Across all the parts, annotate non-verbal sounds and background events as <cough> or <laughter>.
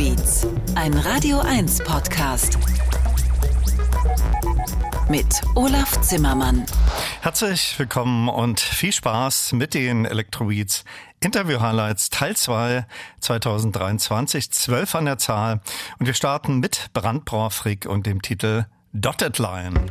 Electrobeats, ein Radio 1 Podcast. Mit Olaf Zimmermann. Herzlich willkommen und viel Spaß mit den Electrobeats Interview Highlights Teil 2 2023, 12 an der Zahl. Und wir starten mit Brandbrauer Frick und dem Titel Dotted Line.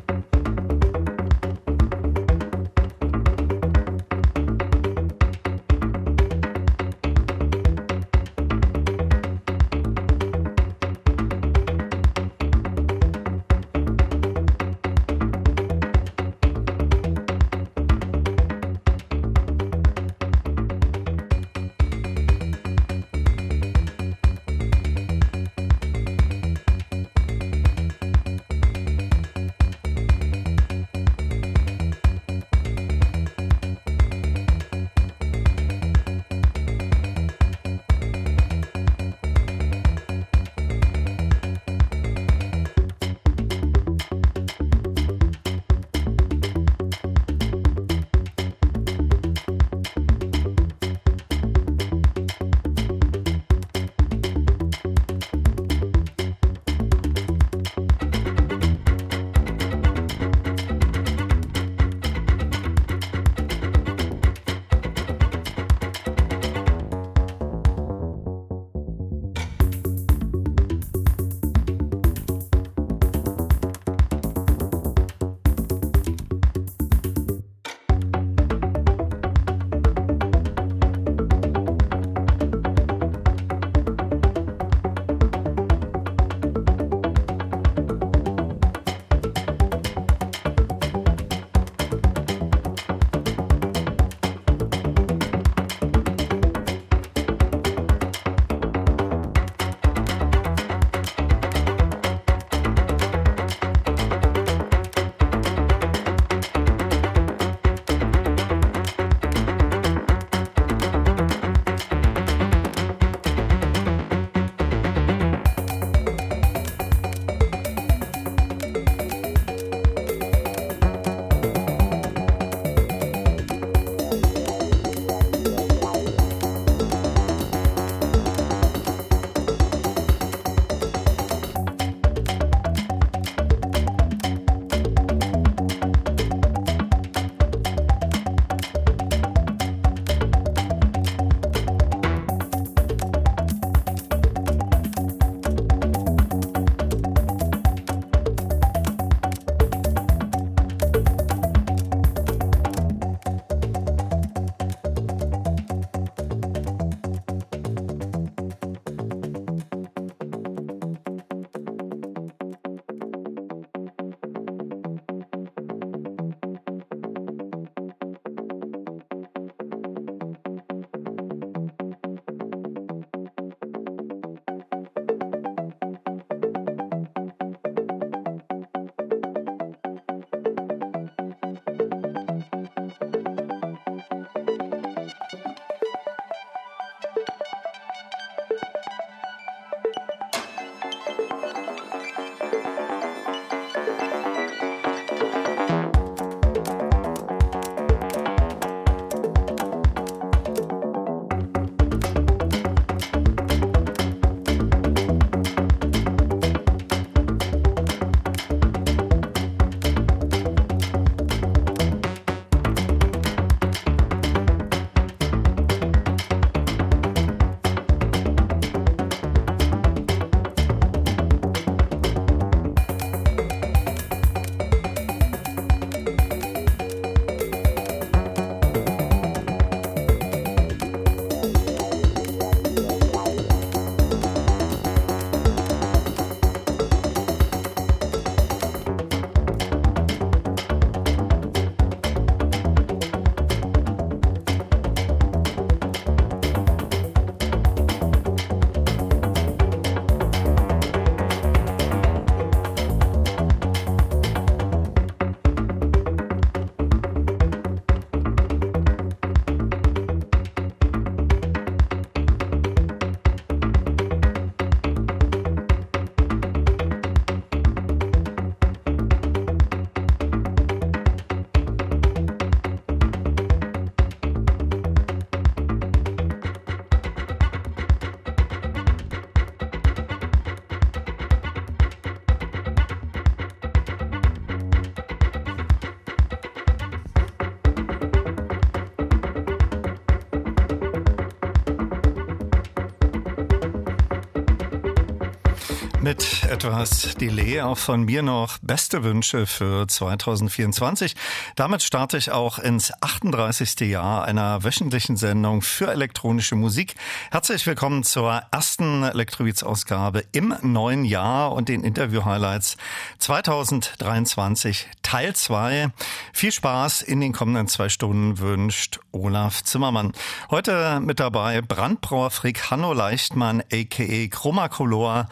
Etwas Delay auch von mir noch beste Wünsche für 2024. Damit starte ich auch ins 38. Jahr einer wöchentlichen Sendung für elektronische Musik. Herzlich willkommen zur ersten Elektrobeats-Ausgabe im neuen Jahr und den Interview-Highlights 2023 Teil 2. Viel Spaß in den kommenden zwei Stunden wünscht Olaf Zimmermann. Heute mit dabei Brandbrauer Frick Hanno Leichtmann, a.k.a. Chromacolor,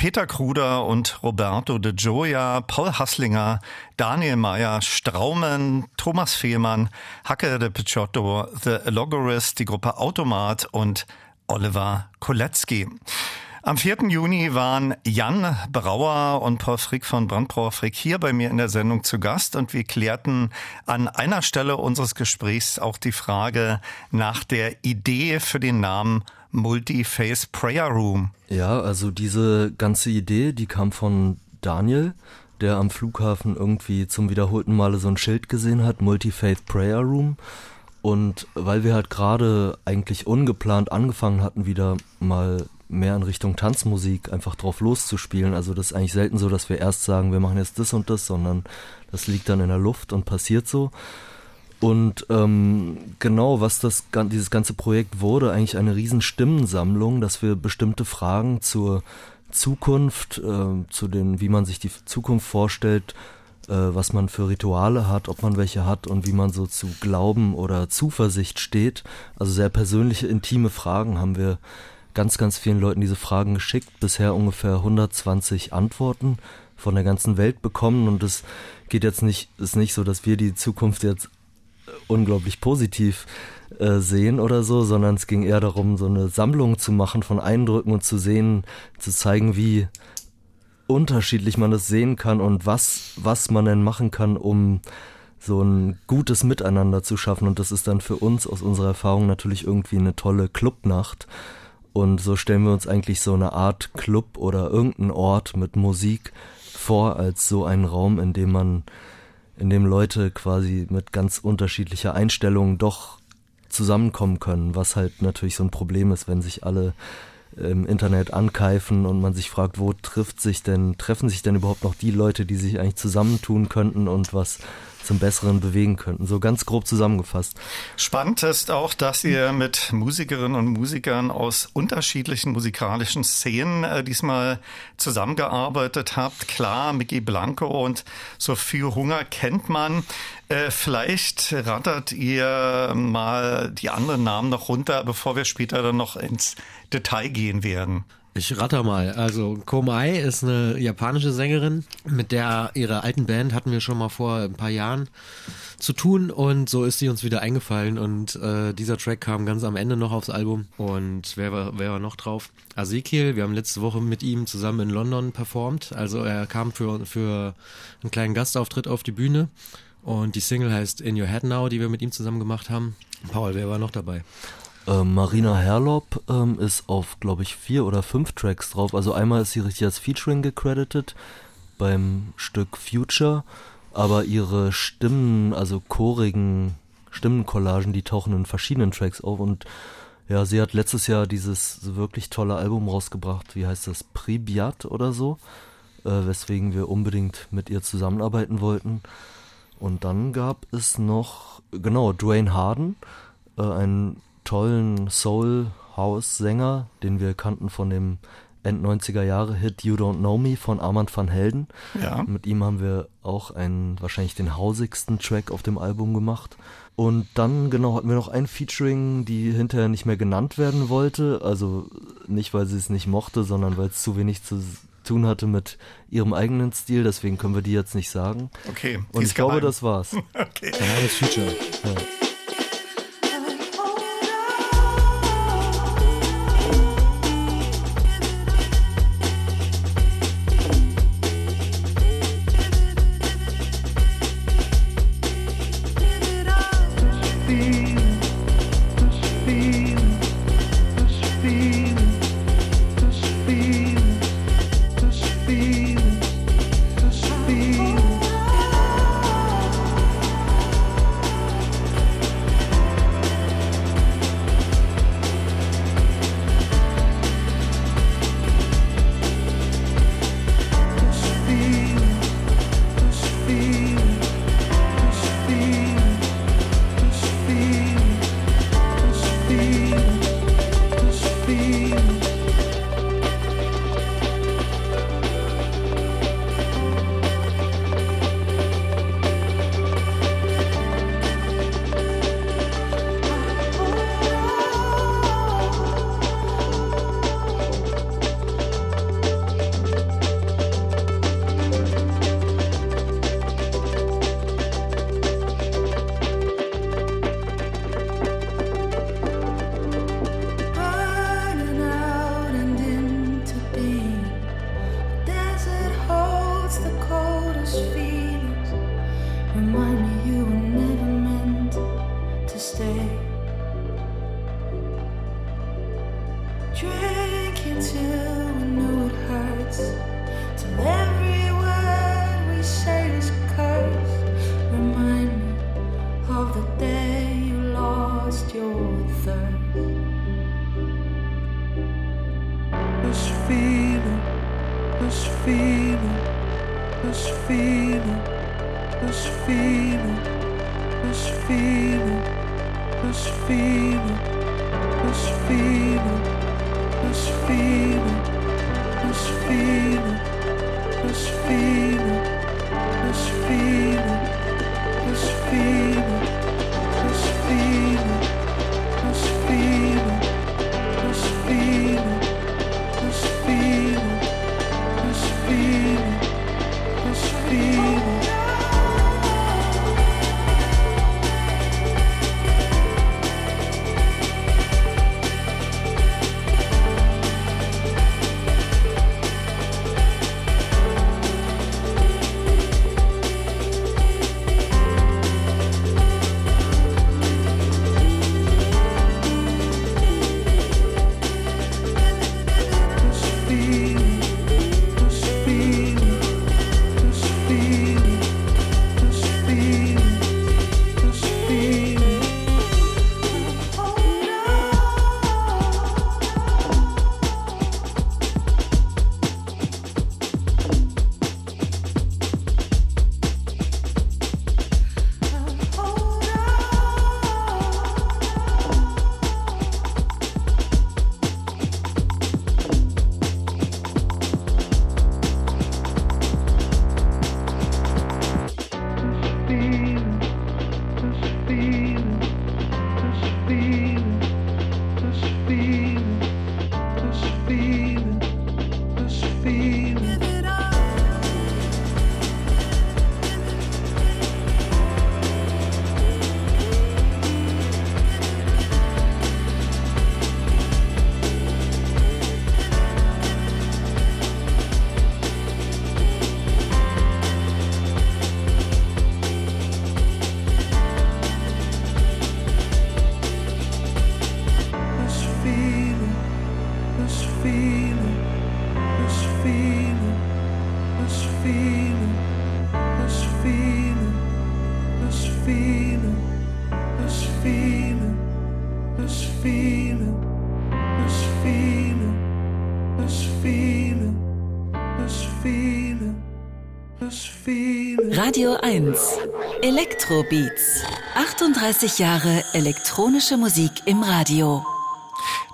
Peter Kruder und Roberto de Gioia, Paul Hasslinger, Daniel Meyer, Straumen, Thomas Fehlmann, Hacke de Picciotto, The Logorist, die Gruppe Automat und Oliver Kolecki. Am 4. Juni waren Jan Brauer und Paul Frick von Brandbrauer Frick hier bei mir in der Sendung zu Gast und wir klärten an einer Stelle unseres Gesprächs auch die Frage nach der Idee für den Namen Multi-Face Prayer Room. Ja, also diese ganze Idee, die kam von Daniel, der am Flughafen irgendwie zum wiederholten Male so ein Schild gesehen hat, Multi-Faith Prayer Room. Und weil wir halt gerade eigentlich ungeplant angefangen hatten, wieder mal mehr in Richtung Tanzmusik einfach drauf loszuspielen. Also das ist eigentlich selten so, dass wir erst sagen, wir machen jetzt das und das, sondern das liegt dann in der Luft und passiert so. Und ähm, genau, was das dieses ganze Projekt wurde, eigentlich eine riesen Stimmensammlung, dass wir bestimmte Fragen zur Zukunft, äh, zu den, wie man sich die Zukunft vorstellt, äh, was man für Rituale hat, ob man welche hat und wie man so zu Glauben oder Zuversicht steht. Also sehr persönliche, intime Fragen haben wir ganz, ganz vielen Leuten diese Fragen geschickt. Bisher ungefähr 120 Antworten von der ganzen Welt bekommen und es geht jetzt nicht, ist nicht so, dass wir die Zukunft jetzt unglaublich positiv äh, sehen oder so, sondern es ging eher darum, so eine Sammlung zu machen von Eindrücken und zu sehen, zu zeigen, wie unterschiedlich man das sehen kann und was, was man denn machen kann, um so ein gutes Miteinander zu schaffen. Und das ist dann für uns aus unserer Erfahrung natürlich irgendwie eine tolle Clubnacht. Und so stellen wir uns eigentlich so eine Art Club oder irgendeinen Ort mit Musik vor als so einen Raum, in dem man in dem Leute quasi mit ganz unterschiedlicher Einstellung doch zusammenkommen können, was halt natürlich so ein Problem ist, wenn sich alle im Internet ankeifen und man sich fragt, wo trifft sich denn, treffen sich denn überhaupt noch die Leute, die sich eigentlich zusammentun könnten und was zum Besseren bewegen könnten. So ganz grob zusammengefasst. Spannend ist auch, dass ihr mit Musikerinnen und Musikern aus unterschiedlichen musikalischen Szenen äh, diesmal zusammengearbeitet habt. Klar, Mickey Blanco und Sophie Hunger kennt man. Äh, vielleicht rattert ihr mal die anderen Namen noch runter, bevor wir später dann noch ins Detail gehen werden. Ich ratter mal. Also Komai ist eine japanische Sängerin, mit der ihre alten Band hatten wir schon mal vor ein paar Jahren zu tun und so ist sie uns wieder eingefallen und äh, dieser Track kam ganz am Ende noch aufs Album und wer war, wer war noch drauf? Ezekiel, wir haben letzte Woche mit ihm zusammen in London performt, also er kam für, für einen kleinen Gastauftritt auf die Bühne und die Single heißt In Your Head Now, die wir mit ihm zusammen gemacht haben. Paul, wer war noch dabei? Ähm, Marina Herlop ähm, ist auf, glaube ich, vier oder fünf Tracks drauf. Also einmal ist sie richtig als Featuring gecredited beim Stück Future, aber ihre Stimmen, also chorigen Stimmencollagen, die tauchen in verschiedenen Tracks auf. Und ja, sie hat letztes Jahr dieses wirklich tolle Album rausgebracht, wie heißt das, Pribiat oder so, äh, weswegen wir unbedingt mit ihr zusammenarbeiten wollten. Und dann gab es noch, genau, Dwayne Harden, äh, ein tollen Soul-House-Sänger, den wir kannten von dem End 90er Jahre Hit You Don't Know Me von Armand van Helden. Ja. Mit ihm haben wir auch einen, wahrscheinlich den hausigsten Track auf dem Album gemacht. Und dann, genau, hatten wir noch ein Featuring, die hinterher nicht mehr genannt werden wollte. Also nicht, weil sie es nicht mochte, sondern weil es zu wenig zu tun hatte mit ihrem eigenen Stil. Deswegen können wir die jetzt nicht sagen. Okay. Und ich glaube, das war's. <laughs> okay. Ja, das Feature. Ja. Radio 1 Elektrobeats 38 Jahre elektronische Musik im Radio.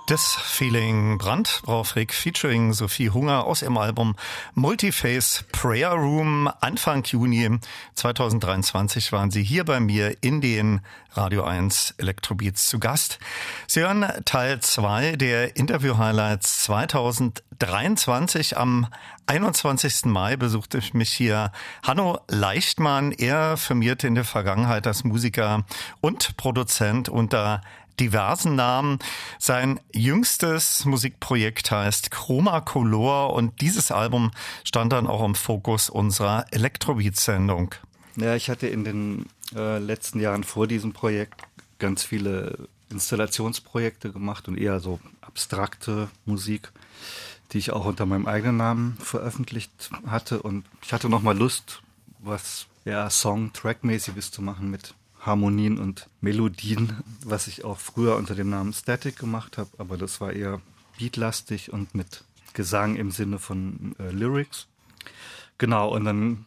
Das Feeling Brand, Braufrick featuring Sophie Hunger aus ihrem Album Multiface Prayer Room. Anfang Juni 2023 waren sie hier bei mir in den Radio 1 Elektrobeats zu Gast. Sie hören Teil 2 der Interview-Highlights 2023. Am 21. Mai besuchte ich mich hier Hanno Leichtmann. Er firmierte in der Vergangenheit als Musiker und Produzent unter diversen Namen. Sein jüngstes Musikprojekt heißt Chroma Color und dieses Album stand dann auch im Fokus unserer Elektrobeat-Sendung. Ja, ich hatte in den äh, letzten Jahren vor diesem Projekt ganz viele Installationsprojekte gemacht und eher so abstrakte Musik, die ich auch unter meinem eigenen Namen veröffentlicht hatte. Und ich hatte nochmal Lust, was ja Song-Track-mäßiges zu machen mit Harmonien und Melodien, was ich auch früher unter dem Namen Static gemacht habe, aber das war eher beatlastig und mit Gesang im Sinne von äh, Lyrics. Genau, und dann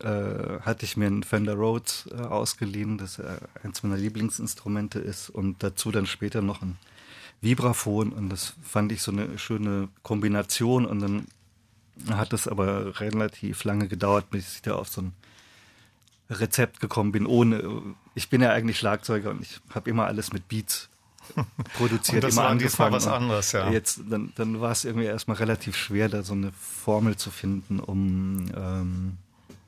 äh, hatte ich mir einen Fender Rhodes äh, ausgeliehen, das äh, eins meiner Lieblingsinstrumente ist und dazu dann später noch ein Vibraphon und das fand ich so eine schöne Kombination und dann hat es aber relativ lange gedauert, bis ich da auf so ein Rezept gekommen bin, ohne. Ich bin ja eigentlich Schlagzeuger und ich habe immer alles mit Beats produziert. <laughs> und das immer war diesmal was anderes, ja. Jetzt, dann, dann war es irgendwie erstmal relativ schwer, da so eine Formel zu finden, um ähm,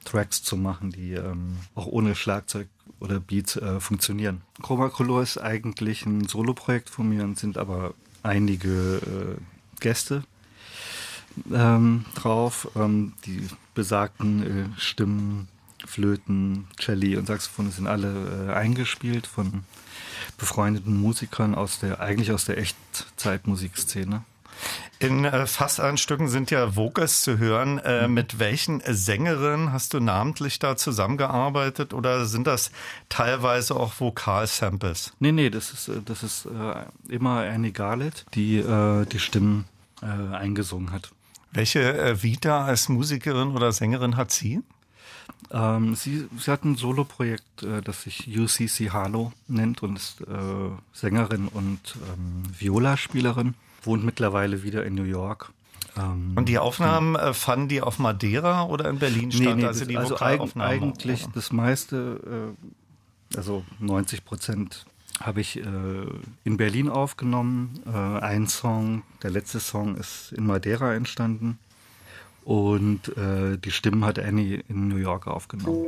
Tracks zu machen, die ähm, auch ohne Schlagzeug oder Beats äh, funktionieren. Chroma Color ist eigentlich ein Soloprojekt von mir und sind aber einige äh, Gäste ähm, drauf, ähm, die besagten äh, Stimmen Flöten, Celli und Saxophone sind alle äh, eingespielt von befreundeten Musikern aus der, eigentlich aus der Echtzeitmusikszene. In äh, fast allen Stücken sind ja Vocals zu hören. Äh, mhm. Mit welchen Sängerinnen hast du namentlich da zusammengearbeitet oder sind das teilweise auch Vokalsamples? Nee, nee, das ist, äh, das ist äh, immer Annie Garlett, die äh, die Stimmen äh, eingesungen hat. Welche Vita als Musikerin oder Sängerin hat sie? Ähm, sie, sie hat ein Soloprojekt, äh, das sich UCC Halo nennt und ist äh, Sängerin und ähm, Viola-Spielerin wohnt mittlerweile wieder in New York. Ähm, und die Aufnahmen äh, fanden die auf Madeira oder in Berlin statt? Nee, nee, also die also eig eigentlich oder? das meiste, äh, also 90 Prozent habe ich äh, in Berlin aufgenommen. Äh, ein Song, der letzte Song ist in Madeira entstanden. Und äh, die Stimmen hat Annie in New York aufgenommen.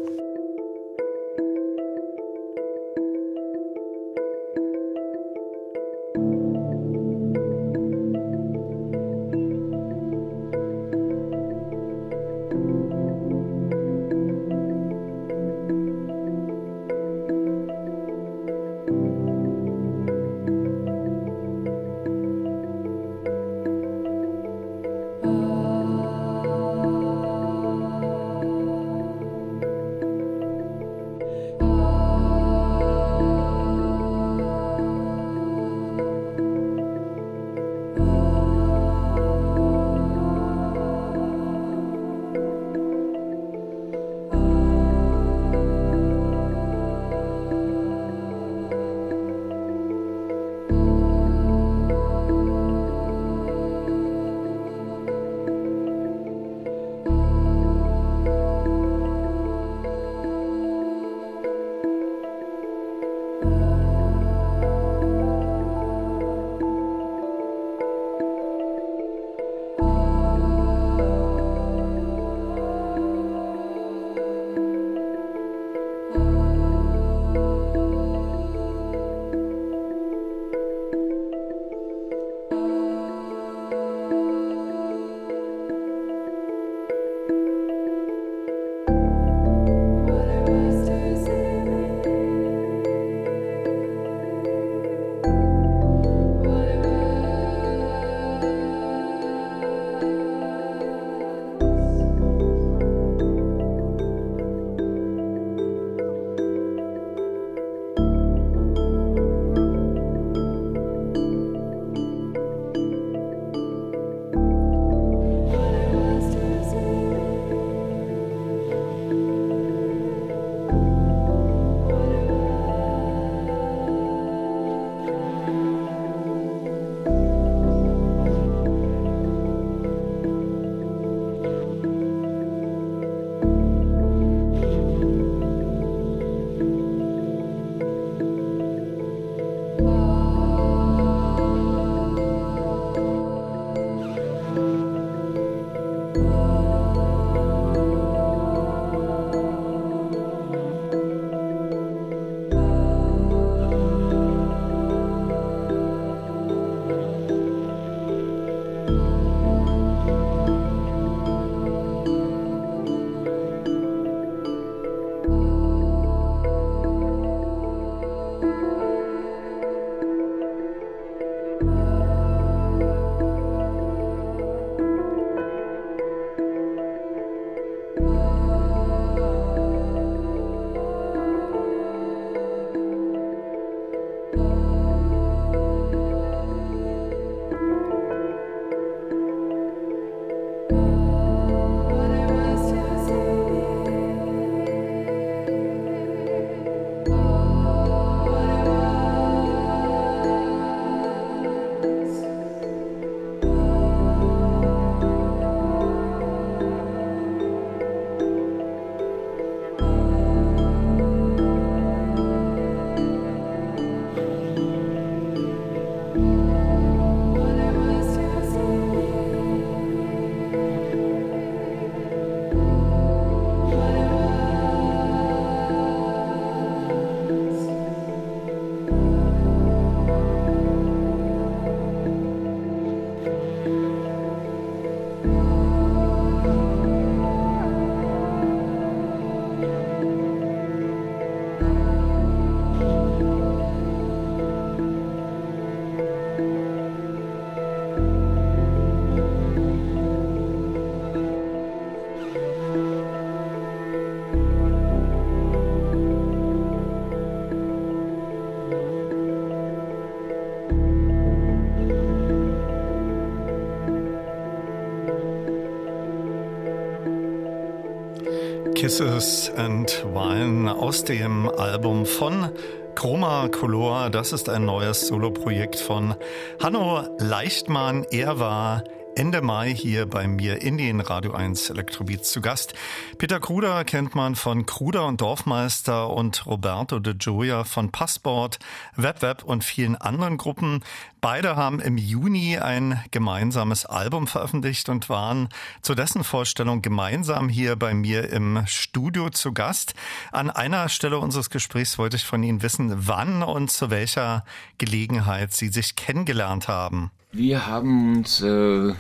Kisses and Wine aus dem Album von Chroma Color. Das ist ein neues Soloprojekt von Hanno Leichtmann. Er war Ende Mai hier bei mir in den Radio 1 Elektrobeats zu Gast. Peter Kruder kennt man von Kruder und Dorfmeister und Roberto de Gioia von Passport, WebWeb und vielen anderen Gruppen. Beide haben im Juni ein gemeinsames Album veröffentlicht und waren zu dessen Vorstellung gemeinsam hier bei mir im Studio zu Gast. An einer Stelle unseres Gesprächs wollte ich von Ihnen wissen, wann und zu welcher Gelegenheit Sie sich kennengelernt haben. Wir haben uns äh,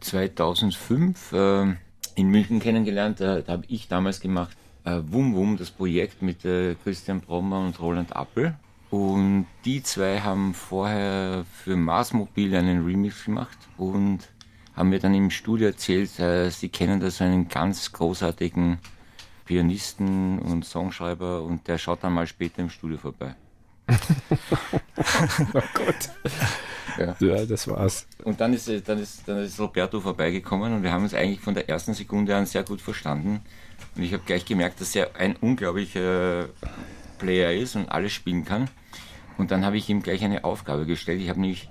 2005 äh, in München kennengelernt. Da, da habe ich damals gemacht äh, Wum Wum, das Projekt mit äh, Christian Brommer und Roland Appel. Und die zwei haben vorher für Mars Mobil einen Remix gemacht und haben mir dann im Studio erzählt, äh, sie kennen da so einen ganz großartigen Pianisten und Songschreiber und der schaut dann mal später im Studio vorbei. <laughs> oh Gott. Ja. ja. das war's. Und dann ist, dann, ist, dann ist Roberto vorbeigekommen und wir haben uns eigentlich von der ersten Sekunde an sehr gut verstanden. Und ich habe gleich gemerkt, dass er ein unglaublicher Player ist und alles spielen kann. Und dann habe ich ihm gleich eine Aufgabe gestellt. Ich habe nämlich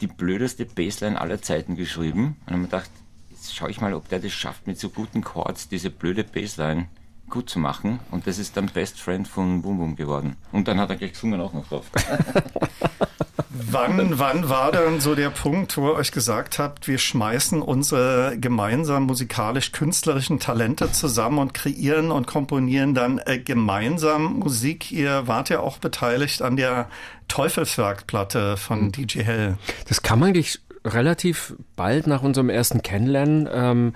die blödeste Bassline aller Zeiten geschrieben und habe mir gedacht, jetzt schaue ich mal, ob der das schafft, mit so guten Chords diese blöde Bassline gut zu machen. Und das ist dann Best Friend von Boom Boom geworden. Und dann hat er gleich gesungen auch noch drauf. <laughs> wann, wann war dann so der Punkt, wo ihr euch gesagt habt, wir schmeißen unsere gemeinsam musikalisch-künstlerischen Talente zusammen und kreieren und komponieren dann äh, gemeinsam Musik? Ihr wart ja auch beteiligt an der Teufelswerkplatte von mhm. DJ Hell. Das kam eigentlich relativ bald nach unserem ersten Kennenlernen. Ähm,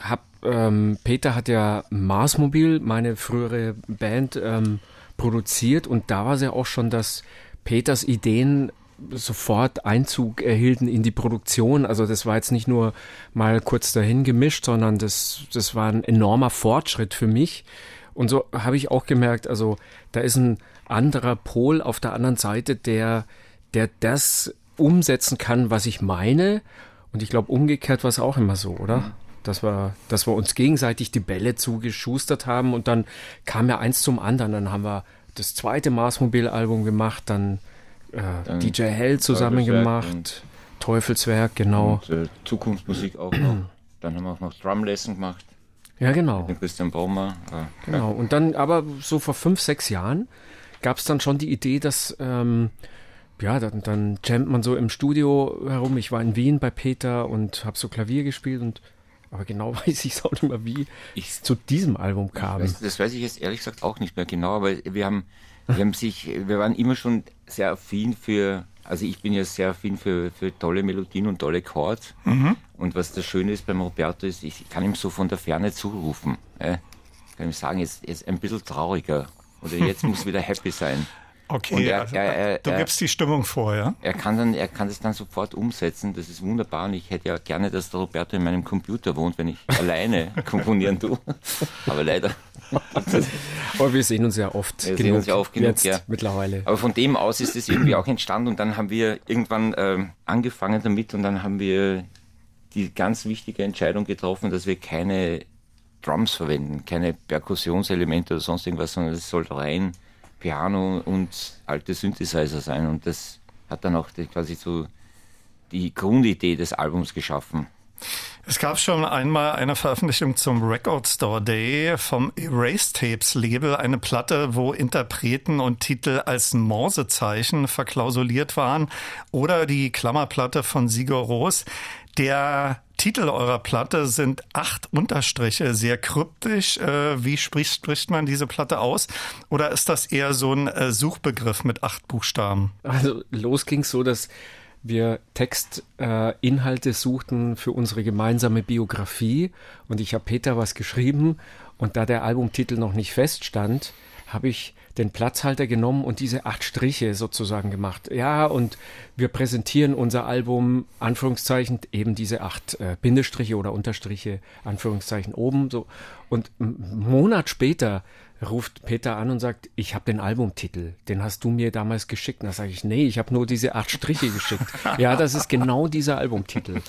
hab ähm, Peter hat ja Marsmobil, meine frühere Band, ähm, produziert und da war es ja auch schon, dass Peters Ideen sofort Einzug erhielten in die Produktion. Also das war jetzt nicht nur mal kurz dahin gemischt, sondern das, das war ein enormer Fortschritt für mich. Und so habe ich auch gemerkt, also da ist ein anderer Pol auf der anderen Seite, der, der das umsetzen kann, was ich meine. Und ich glaube, umgekehrt war es auch immer so, oder? Dass wir, dass wir uns gegenseitig die Bälle zugeschustert haben und dann kam ja eins zum anderen. Dann haben wir das zweite Marsmobil-Album gemacht, dann, äh, dann DJ Hell zusammen gemacht, Teufelswerk, genau. Und, äh, Zukunftsmusik auch noch. dann haben wir auch noch Drumlesson gemacht. Ja, genau. Mit Christian Braumer. Äh, genau. Ja. Und dann, aber so vor fünf, sechs Jahren gab es dann schon die Idee, dass ähm, ja, dann, dann jammt man so im Studio herum. Ich war in Wien bei Peter und habe so Klavier gespielt und aber genau <laughs> weiß ich es auch nicht mehr, wie ich zu diesem Album kam. Weiß, das weiß ich jetzt ehrlich gesagt auch nicht mehr genau, aber wir haben, wir haben sich, wir waren immer schon sehr affin für, also ich bin ja sehr affin für, für tolle Melodien und tolle Chords. Mhm. Und was das Schöne ist beim Roberto ist, ich kann ihm so von der Ferne zurufen. Äh? Kann ihm sagen, jetzt, jetzt ein bisschen trauriger. Oder jetzt muss wieder happy sein. Okay, er, also, er, er, du gibst die Stimmung vor, ja? Er kann dann, er kann das dann sofort umsetzen. Das ist wunderbar. Und ich hätte ja gerne, dass der Roberto in meinem Computer wohnt, wenn ich <laughs> alleine komponieren tue. Aber leider. Aber wir sehen uns ja oft. Wir sehen uns ja oft genug, ja. Mittlerweile. Aber von dem aus ist es irgendwie auch entstanden. Und dann haben wir irgendwann äh, angefangen damit und dann haben wir die ganz wichtige Entscheidung getroffen, dass wir keine Drums verwenden, keine Perkussionselemente oder sonst irgendwas, sondern es soll rein Piano und alte Synthesizer sein. Und das hat dann auch quasi so die Grundidee des Albums geschaffen. Es gab schon einmal eine Veröffentlichung zum Record Store Day vom Erase Tapes Label, eine Platte, wo Interpreten und Titel als Morsezeichen verklausuliert waren, oder die Klammerplatte von Sigur Ros. Der Titel eurer Platte sind acht Unterstriche, sehr kryptisch. Äh, wie spricht, spricht man diese Platte aus? Oder ist das eher so ein äh, Suchbegriff mit acht Buchstaben? Also los ging es so, dass wir Textinhalte äh, suchten für unsere gemeinsame Biografie und ich habe Peter was geschrieben und da der Albumtitel noch nicht feststand, habe ich den Platzhalter genommen und diese acht Striche sozusagen gemacht. Ja, und wir präsentieren unser Album, Anführungszeichen, eben diese acht äh, Bindestriche oder Unterstriche, Anführungszeichen oben. So. Und einen Monat später ruft Peter an und sagt, ich habe den Albumtitel, den hast du mir damals geschickt. Und da sage ich, nee, ich habe nur diese acht Striche geschickt. ja, das ist genau dieser Albumtitel.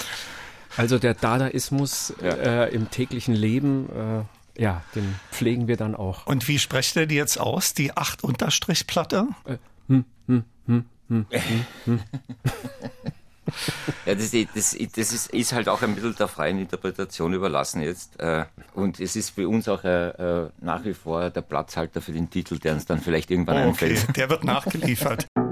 Also der Dadaismus ja. äh, im täglichen Leben. Äh, ja, den pflegen wir dann auch. Und wie sprecht ihr die jetzt aus, die 8-Platte? Äh, hm, hm, hm, hm, hm, hm. Ja, das, das, das ist, ist, halt auch ein bisschen der freien Interpretation überlassen jetzt. Äh, und es ist für uns auch äh, äh, nach wie vor der Platzhalter für den Titel, der uns dann vielleicht irgendwann oh, okay. einfällt. Der wird nachgeliefert. <laughs>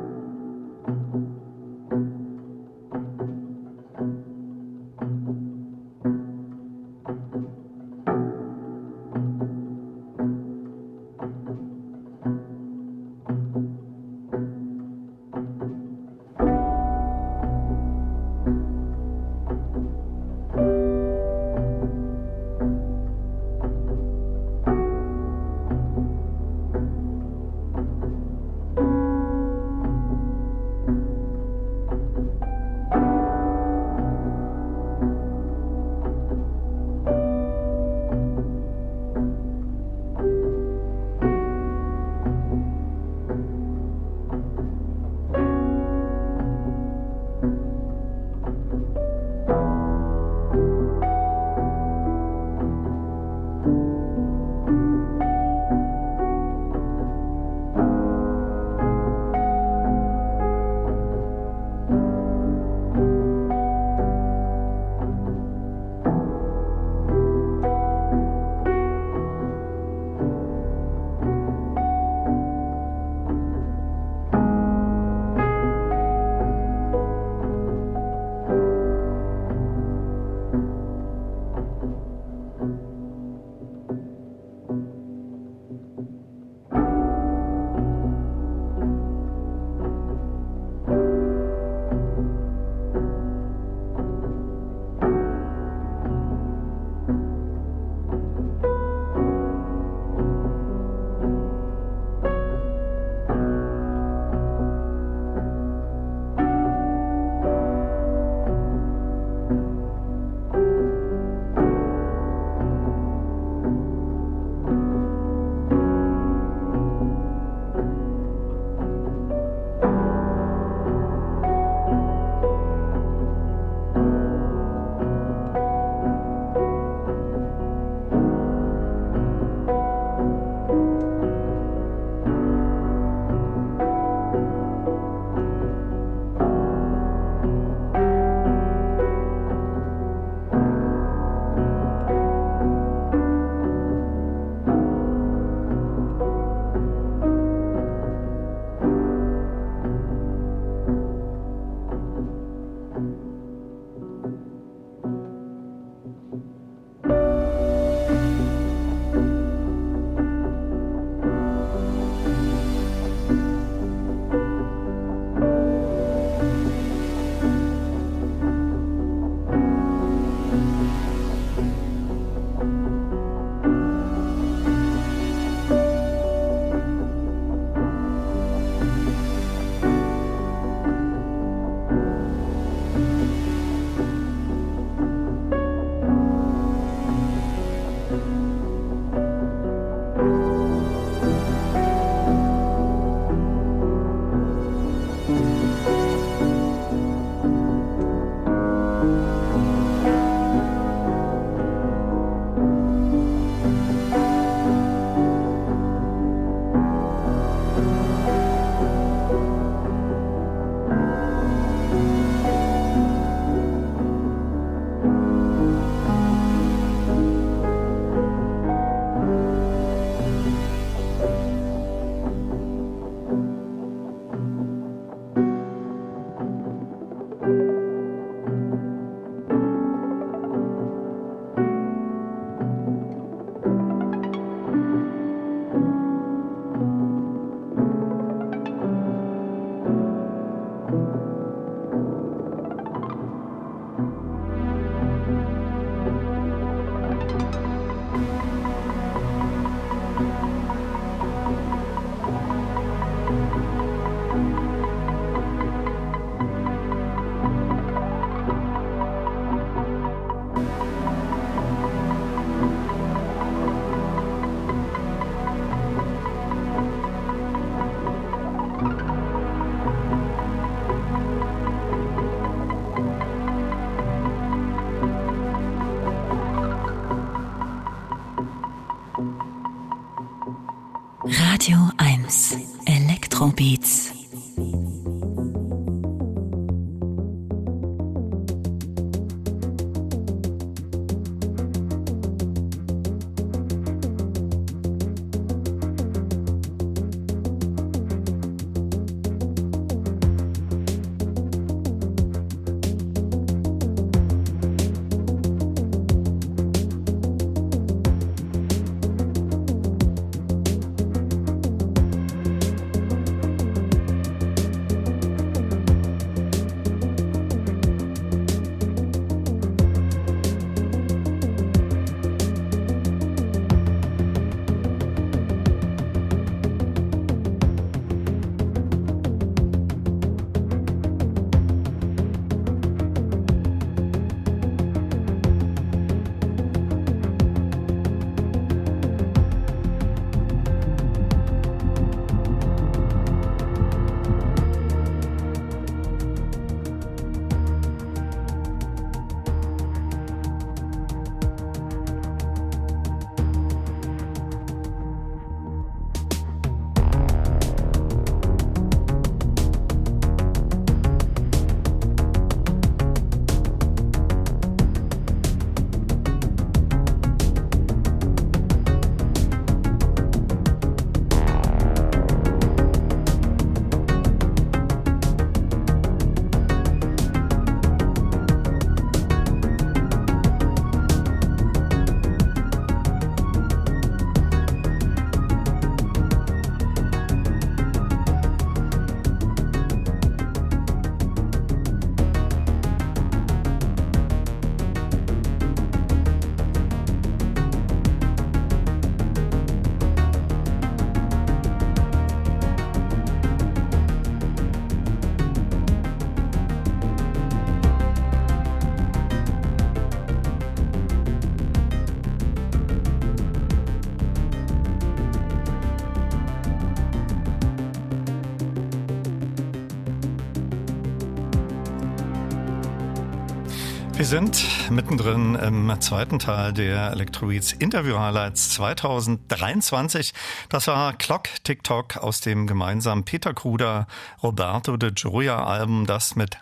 Wir sind mittendrin im zweiten Teil der Electrobeats Interview Highlights 2023. Das war Clock TikTok aus dem gemeinsamen Peter Kruder Roberto de Gioia Album, das mit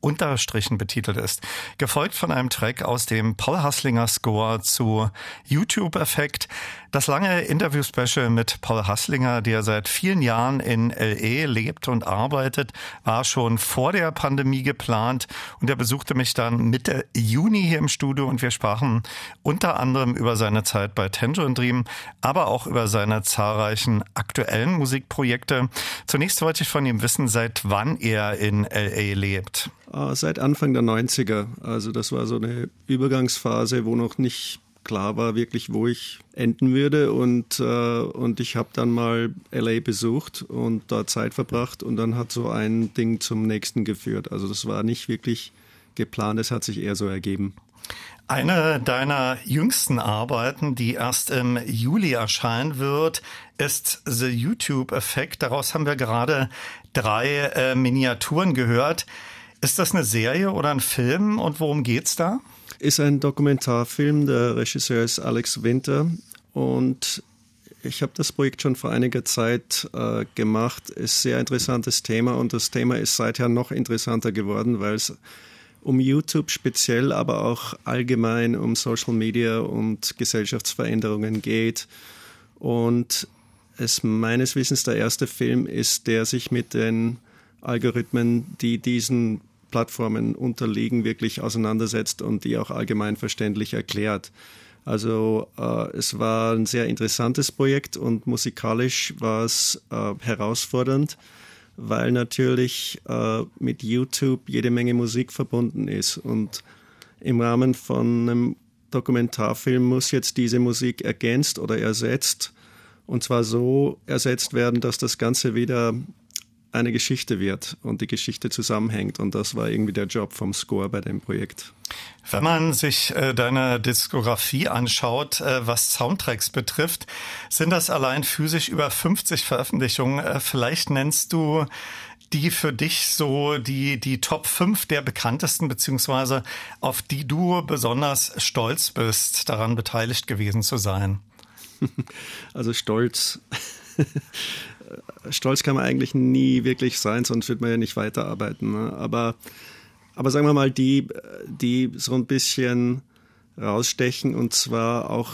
Unterstrichen betitelt ist. Gefolgt von einem Track aus dem Paul Hasslinger Score zu YouTube-Effekt. Das lange Interview-Special mit Paul Hasslinger, der seit vielen Jahren in LE lebt und arbeitet, war schon vor der Pandemie geplant und er besuchte mich dann Mitte Juni hier im Studio und wir sprachen unter anderem über seine Zeit bei Tangerine Dream, aber auch über seine zahlreichen aktuellen Musikprojekte. Zunächst wollte ich von ihm wissen, seit wann er in LA lebt. Ah, seit Anfang der 90er. Also das war so eine Übergangsphase, wo noch nicht klar war wirklich, wo ich enden würde. Und, äh, und ich habe dann mal LA besucht und da Zeit verbracht und dann hat so ein Ding zum nächsten geführt. Also das war nicht wirklich geplant, es hat sich eher so ergeben. Eine deiner jüngsten Arbeiten, die erst im Juli erscheinen wird, ist The YouTube Effekt. Daraus haben wir gerade drei äh, Miniaturen gehört. Ist das eine Serie oder ein Film und worum geht's da? Ist ein Dokumentarfilm. Der Regisseur ist Alex Winter und ich habe das Projekt schon vor einiger Zeit äh, gemacht. Ist sehr interessantes Thema und das Thema ist seither noch interessanter geworden, weil es um YouTube speziell, aber auch allgemein um Social Media und Gesellschaftsveränderungen geht. Und es meines Wissens der erste Film ist, der sich mit den Algorithmen, die diesen Plattformen unterliegen, wirklich auseinandersetzt und die auch allgemein verständlich erklärt. Also äh, es war ein sehr interessantes Projekt und musikalisch war es äh, herausfordernd, weil natürlich äh, mit YouTube jede Menge Musik verbunden ist und im Rahmen von einem Dokumentarfilm muss jetzt diese Musik ergänzt oder ersetzt und zwar so ersetzt werden, dass das Ganze wieder eine Geschichte wird und die Geschichte zusammenhängt. Und das war irgendwie der Job vom Score bei dem Projekt. Wenn man sich äh, deine Diskografie anschaut, äh, was Soundtracks betrifft, sind das allein physisch über 50 Veröffentlichungen. Äh, vielleicht nennst du die für dich so die, die Top 5 der bekanntesten, beziehungsweise auf die du besonders stolz bist, daran beteiligt gewesen zu sein? <laughs> Also stolz <laughs> stolz kann man eigentlich nie wirklich sein, sonst wird man ja nicht weiterarbeiten. Ne? Aber, aber sagen wir mal, die, die so ein bisschen rausstechen und zwar auch,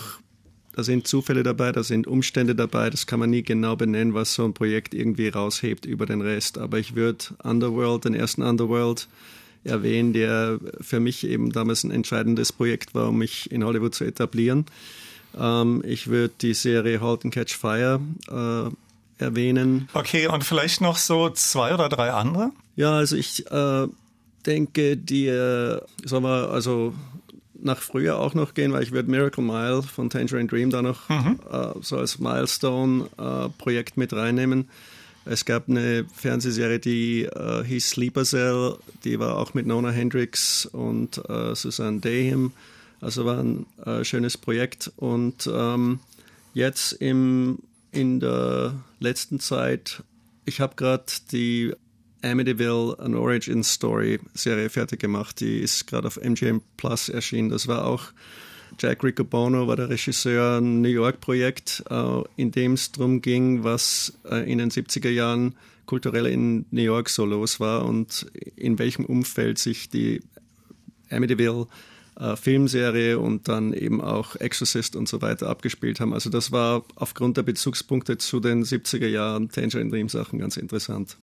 da sind Zufälle dabei, da sind Umstände dabei, das kann man nie genau benennen, was so ein Projekt irgendwie raushebt über den Rest. Aber ich würde Underworld, den ersten Underworld, erwähnen, der für mich eben damals ein entscheidendes Projekt war, um mich in Hollywood zu etablieren. Ähm, ich würde die Serie Halt and Catch Fire äh, erwähnen. Okay, und vielleicht noch so zwei oder drei andere? Ja, also ich äh, denke, die, äh, sagen wir, also nach früher auch noch gehen, weil ich würde Miracle Mile von Tangerine Dream da noch mhm. äh, so als Milestone-Projekt äh, mit reinnehmen. Es gab eine Fernsehserie, die äh, hieß Sleeper Cell, die war auch mit Nona Hendricks und äh, Susanne Dahim. Also war ein äh, schönes Projekt. Und ähm, jetzt im, in der letzten Zeit, ich habe gerade die Amityville An Origin Story Serie fertig gemacht. Die ist gerade auf MGM Plus erschienen. Das war auch Jack Riccobono war der Regisseur, ein New York-Projekt, äh, in dem es darum ging, was äh, in den 70er Jahren kulturell in New York so los war und in welchem Umfeld sich die Amityville äh, Filmserie und dann eben auch Exorcist und so weiter abgespielt haben. Also das war aufgrund der Bezugspunkte zu den 70er Jahren Tangerine Dream Sachen ganz interessant.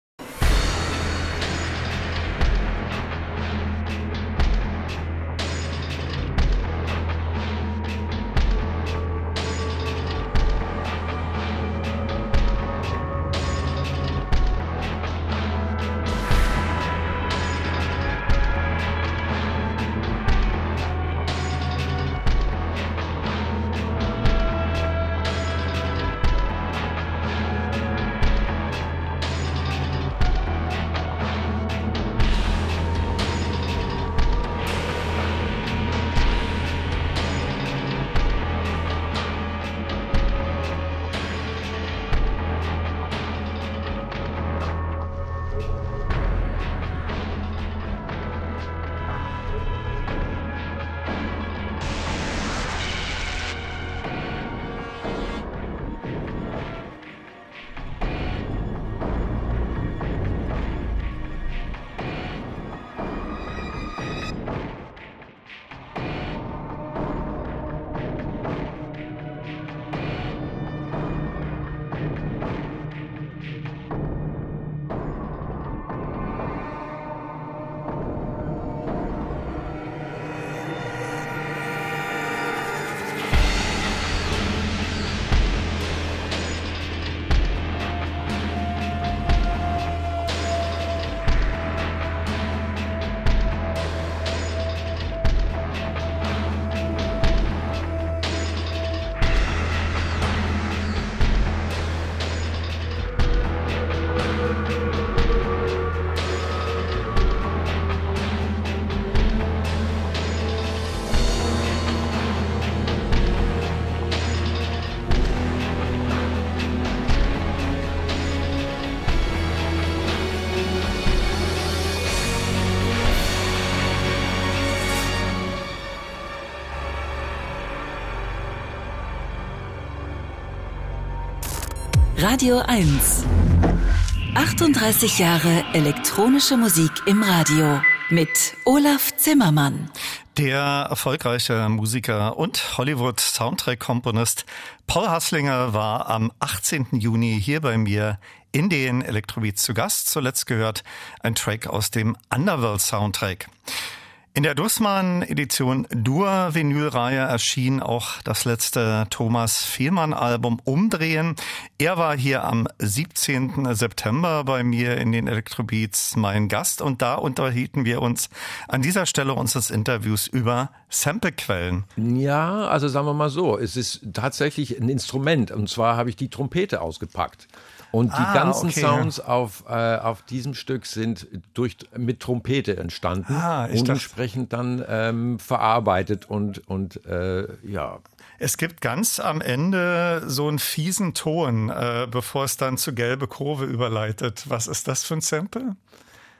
Radio 1. 38 Jahre elektronische Musik im Radio mit Olaf Zimmermann. Der erfolgreiche Musiker und Hollywood-Soundtrack-Komponist Paul Hasslinger war am 18. Juni hier bei mir in den Elektrobeats zu Gast. Zuletzt gehört ein Track aus dem Underworld-Soundtrack. In der Dussmann-Edition Dur-Vinyl-Reihe erschien auch das letzte Thomas Fehlmann-Album Umdrehen. Er war hier am 17. September bei mir in den Electrobeats mein Gast und da unterhielten wir uns an dieser Stelle unseres Interviews über Samplequellen. Ja, also sagen wir mal so, es ist tatsächlich ein Instrument und zwar habe ich die Trompete ausgepackt. Und die ah, ganzen okay. Sounds auf, äh, auf diesem Stück sind durch, mit Trompete entstanden ah, und entsprechend dann ähm, verarbeitet und, und äh, ja. Es gibt ganz am Ende so einen fiesen Ton, äh, bevor es dann zu gelbe Kurve überleitet. Was ist das für ein Sample?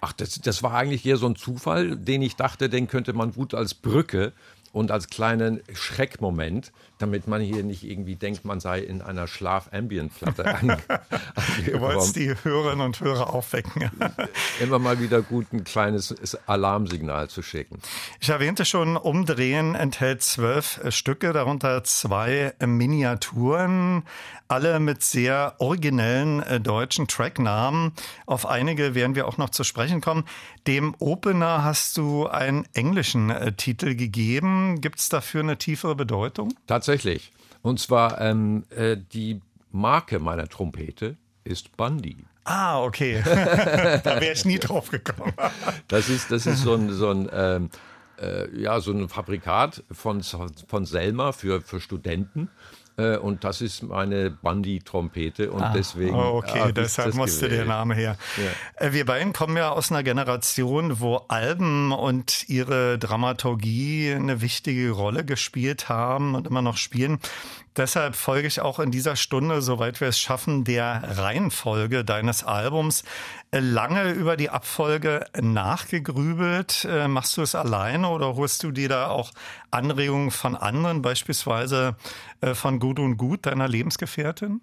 Ach, das, das war eigentlich eher so ein Zufall, den ich dachte, den könnte man gut als Brücke und als kleinen Schreckmoment damit man hier nicht irgendwie denkt, man sei in einer Schlaf-Ambient-Platte <laughs> an, Du wolltest die Hörerinnen und Hörer aufwecken. <laughs> Immer mal wieder gut ein kleines Alarmsignal zu schicken. Ich erwähnte schon, Umdrehen enthält zwölf Stücke, darunter zwei Miniaturen, alle mit sehr originellen äh, deutschen Tracknamen. Auf einige werden wir auch noch zu sprechen kommen. Dem Opener hast du einen englischen äh, Titel gegeben. Gibt es dafür eine tiefere Bedeutung? Tatsächlich. Und zwar ähm, äh, die Marke meiner Trompete ist Bundy. Ah, okay. <laughs> da wäre ich nie drauf gekommen. das ist, das ist so ein, so ein ähm, äh, ja, so ein Fabrikat von, von Selma für, für Studenten. Äh, und das ist meine Bundy-Trompete und ah, deswegen. Oh, okay, deshalb musste gewählt. der Name her. Ja. Äh, wir beiden kommen ja aus einer Generation, wo Alben und ihre Dramaturgie eine wichtige Rolle gespielt haben und immer noch spielen. Deshalb folge ich auch in dieser Stunde, soweit wir es schaffen, der Reihenfolge deines Albums. Äh, lange über die Abfolge nachgegrübelt. Äh, machst du es alleine oder holst du dir da auch Anregungen von anderen, beispielsweise äh, von Gut und Gut, deiner Lebensgefährtin?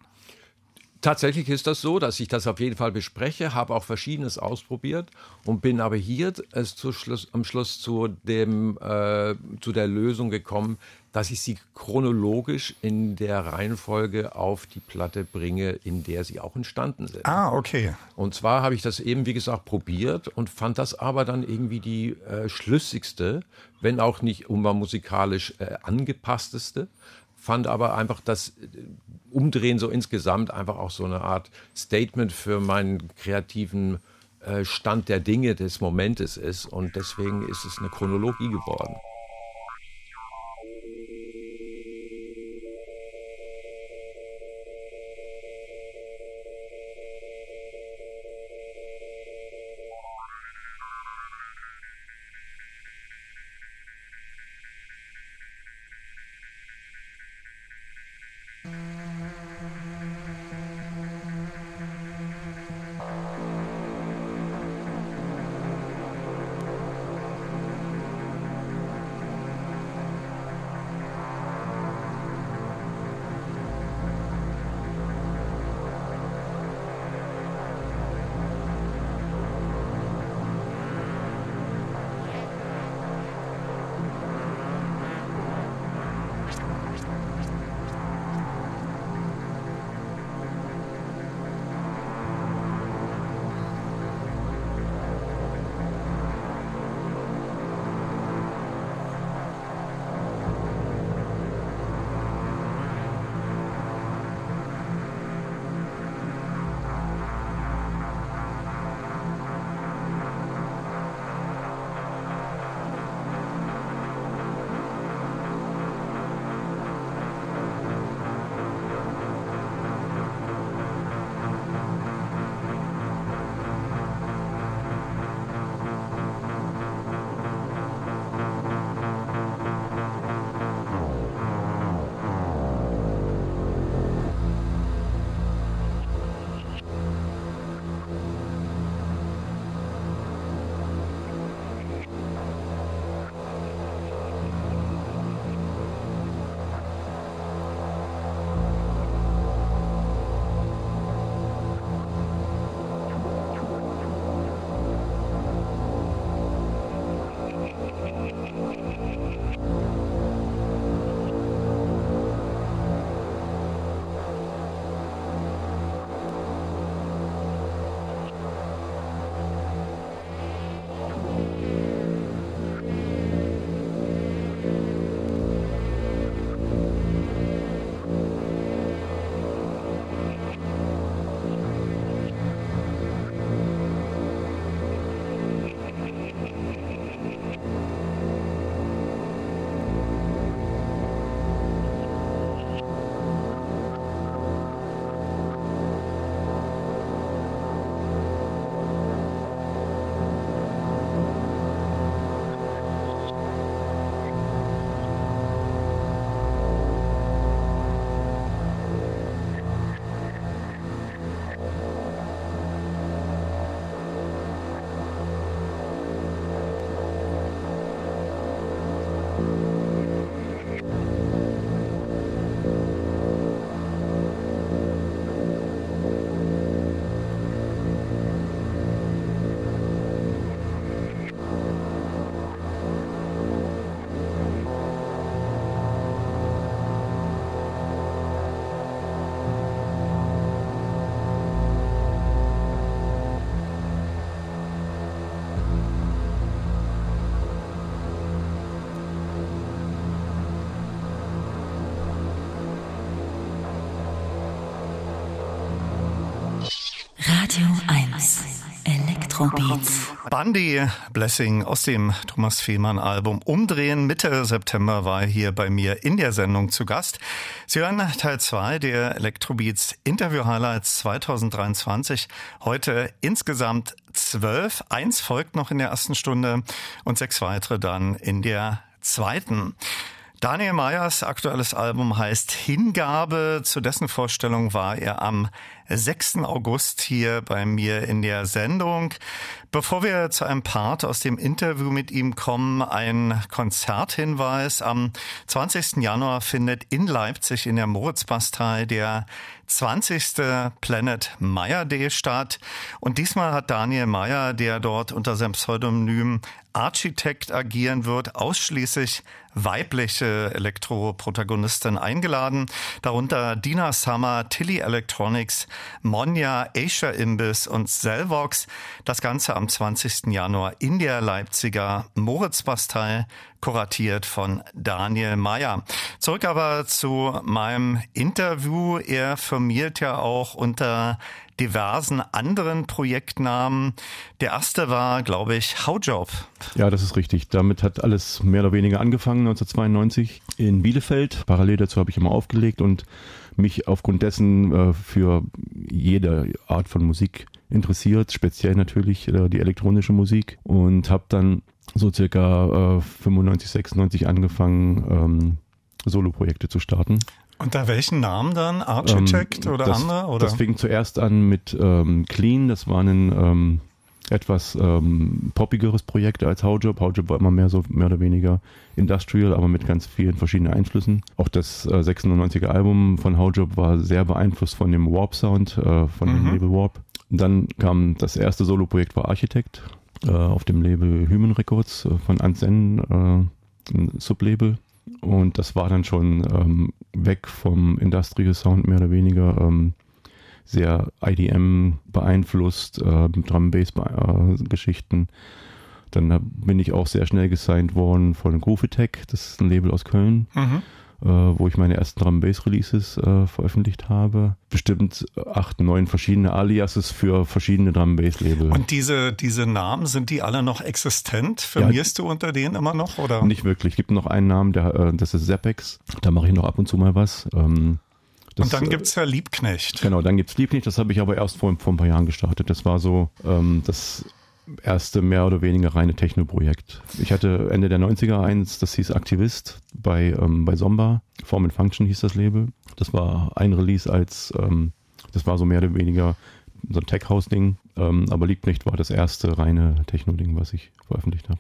Tatsächlich ist das so, dass ich das auf jeden Fall bespreche, habe auch Verschiedenes ausprobiert und bin aber hier es zu Schluss, am Schluss zu, dem, äh, zu der Lösung gekommen, dass ich sie chronologisch in der Reihenfolge auf die Platte bringe, in der sie auch entstanden sind. Ah, okay. Und zwar habe ich das eben, wie gesagt, probiert und fand das aber dann irgendwie die äh, schlüssigste, wenn auch nicht immer musikalisch äh, angepassteste fand aber einfach das äh, Umdrehen so insgesamt einfach auch so eine Art Statement für meinen kreativen äh, Stand der Dinge des Momentes ist und deswegen ist es eine Chronologie geworden. Elektrobeats. Bundy Blessing aus dem Thomas Fehmarn Album Umdrehen. Mitte September war er hier bei mir in der Sendung zu Gast. Sie hören Teil 2 der Elektrobeats Interview Highlights 2023. Heute insgesamt zwölf. Eins folgt noch in der ersten Stunde und sechs weitere dann in der zweiten. Daniel Meyers aktuelles Album heißt Hingabe. Zu dessen Vorstellung war er am 6. August hier bei mir in der Sendung. Bevor wir zu einem Part aus dem Interview mit ihm kommen, ein Konzerthinweis. Am 20. Januar findet in Leipzig in der Moritzbastei der 20. Planet Meyer Day statt. Und diesmal hat Daniel Meyer, der dort unter seinem Pseudonym Architect agieren wird, ausschließlich weibliche Elektroprotagonisten eingeladen, darunter Dina Summer, Tilly Electronics, Monja, Asia Imbiss und Selvox. Das Ganze am 20. Januar in der Leipziger Moritzbastei, kuratiert von Daniel Mayer. Zurück aber zu meinem Interview. Er firmiert ja auch unter diversen anderen Projektnamen. Der erste war, glaube ich, Howjob. Ja, das ist richtig. Damit hat alles mehr oder weniger angefangen 1992 in Bielefeld. Parallel dazu habe ich immer aufgelegt und mich aufgrund dessen äh, für jede Art von Musik interessiert, speziell natürlich äh, die elektronische Musik und habe dann so circa äh, 95, 96 angefangen, ähm, Solo-Projekte zu starten. Unter welchen Namen dann? Architect ähm, oder das, andere? Oder? Das fing zuerst an mit ähm, Clean, das war ein ähm, etwas ähm, poppigeres Projekt als Howjob. Howjob war immer mehr so mehr oder weniger industrial, aber mit ganz vielen verschiedenen Einflüssen. Auch das äh, 96er Album von Howjob war sehr beeinflusst von dem Warp Sound, äh, von mhm. dem Label Warp. Dann kam das erste Solo-Projekt war Architect äh, auf dem Label Human Records äh, von Anzen, äh, ein Sublabel. Und das war dann schon ähm, weg vom Industrial Sound mehr oder weniger. Ähm, sehr IDM beeinflusst, äh, Drum Bass äh, Geschichten. Dann bin ich auch sehr schnell gesigned worden von Groove Attack, das ist ein Label aus Köln. Mhm äh, wo ich meine ersten Drum Bass Releases äh, veröffentlicht habe. Bestimmt acht, neun verschiedene Aliases für verschiedene Drum Bass Label. Und diese, diese Namen, sind die alle noch existent? Firmierst ja, du unter denen immer noch? Oder? Nicht wirklich. Es gibt noch einen Namen, der, äh, das ist Zappex. Da mache ich noch ab und zu mal was. Ähm, das, und dann gibt es ja Liebknecht. Genau, dann gibt es Liebknecht. Das habe ich aber erst vor, vor ein paar Jahren gestartet. Das war so ähm, das erste mehr oder weniger reine Techno-Projekt. Ich hatte Ende der 90er eins, das hieß Aktivist bei, ähm, bei Somba. Form and Function hieß das Label. Das war ein Release als, ähm, das war so mehr oder weniger so ein Tech-House-Ding. Ähm, aber Liebknecht war das erste reine Techno-Ding, was ich veröffentlicht habe.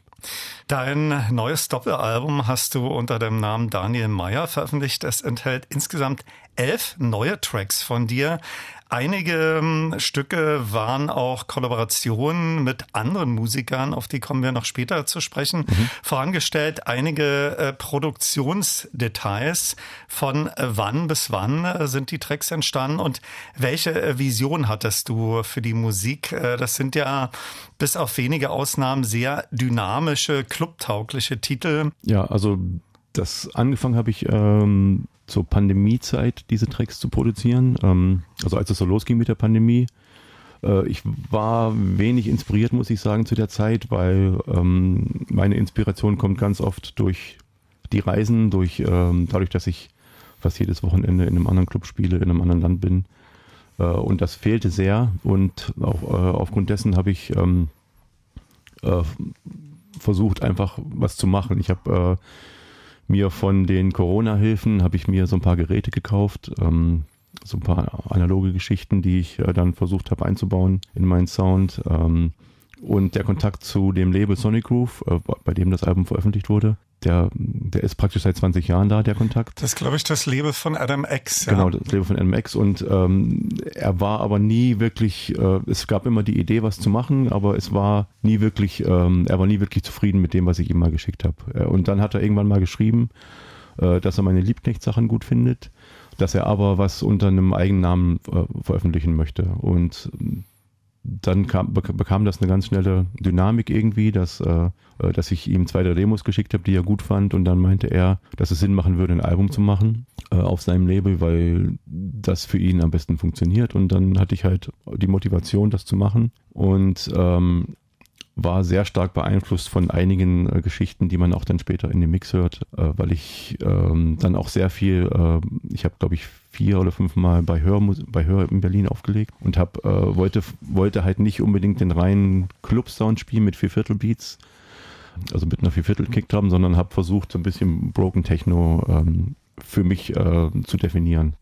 Dein neues Doppelalbum hast du unter dem Namen Daniel Meyer veröffentlicht. Es enthält insgesamt elf neue Tracks von dir. Einige ähm, Stücke waren auch Kollaborationen mit anderen Musikern, auf die kommen wir noch später zu sprechen. Mhm. Vorangestellt einige äh, Produktionsdetails von äh, wann bis wann äh, sind die Tracks entstanden und welche Vision hattest du für die Musik? Das sind ja bis auf wenige Ausnahmen sehr dynamische, clubtaugliche Titel. Ja, also das angefangen habe ich ähm, zur Pandemiezeit, diese Tracks zu produzieren. Ähm, also als es so losging mit der Pandemie. Äh, ich war wenig inspiriert, muss ich sagen, zu der Zeit, weil ähm, meine Inspiration kommt ganz oft durch die Reisen, durch ähm, dadurch, dass ich fast jedes Wochenende in einem anderen Club spiele, in einem anderen Land bin. Äh, und das fehlte sehr. Und auch äh, aufgrund dessen habe ich ähm, äh, versucht, einfach was zu machen. Ich habe äh, mir von den Corona-Hilfen habe ich mir so ein paar Geräte gekauft, ähm, so ein paar analoge Geschichten, die ich äh, dann versucht habe einzubauen in meinen Sound. Ähm, und der Kontakt zu dem Label Sonic Groove, äh, bei dem das Album veröffentlicht wurde, der, der ist praktisch seit 20 Jahren da, der Kontakt. Das ist, glaube ich, das Label von Adam X. Ja. Genau, das Label von Adam X. Und ähm, er war aber nie wirklich, äh, es gab immer die Idee, was zu machen, aber es war nie wirklich, ähm, er war nie wirklich zufrieden mit dem, was ich ihm mal geschickt habe. Äh, und dann hat er irgendwann mal geschrieben, äh, dass er meine Liebknecht-Sachen gut findet, dass er aber was unter einem Eigennamen äh, veröffentlichen möchte. Und dann kam, bekam das eine ganz schnelle Dynamik irgendwie, dass, äh, äh dass ich ihm zwei der Demos geschickt habe, die er gut fand. Und dann meinte er, dass es Sinn machen würde, ein Album zu machen äh, auf seinem Label, weil das für ihn am besten funktioniert. Und dann hatte ich halt die Motivation, das zu machen. Und ähm, war sehr stark beeinflusst von einigen äh, Geschichten, die man auch dann später in dem Mix hört, äh, weil ich ähm, dann auch sehr viel, äh, ich habe glaube ich vier oder fünf Mal bei Hör, bei Hör in Berlin aufgelegt und hab, äh, wollte, wollte halt nicht unbedingt den reinen Club-Sound spielen mit Vierviertel-Beats, also mit einer Vierviertel-Kickdrum, sondern habe versucht so ein bisschen Broken Techno ähm, für mich äh, zu definieren.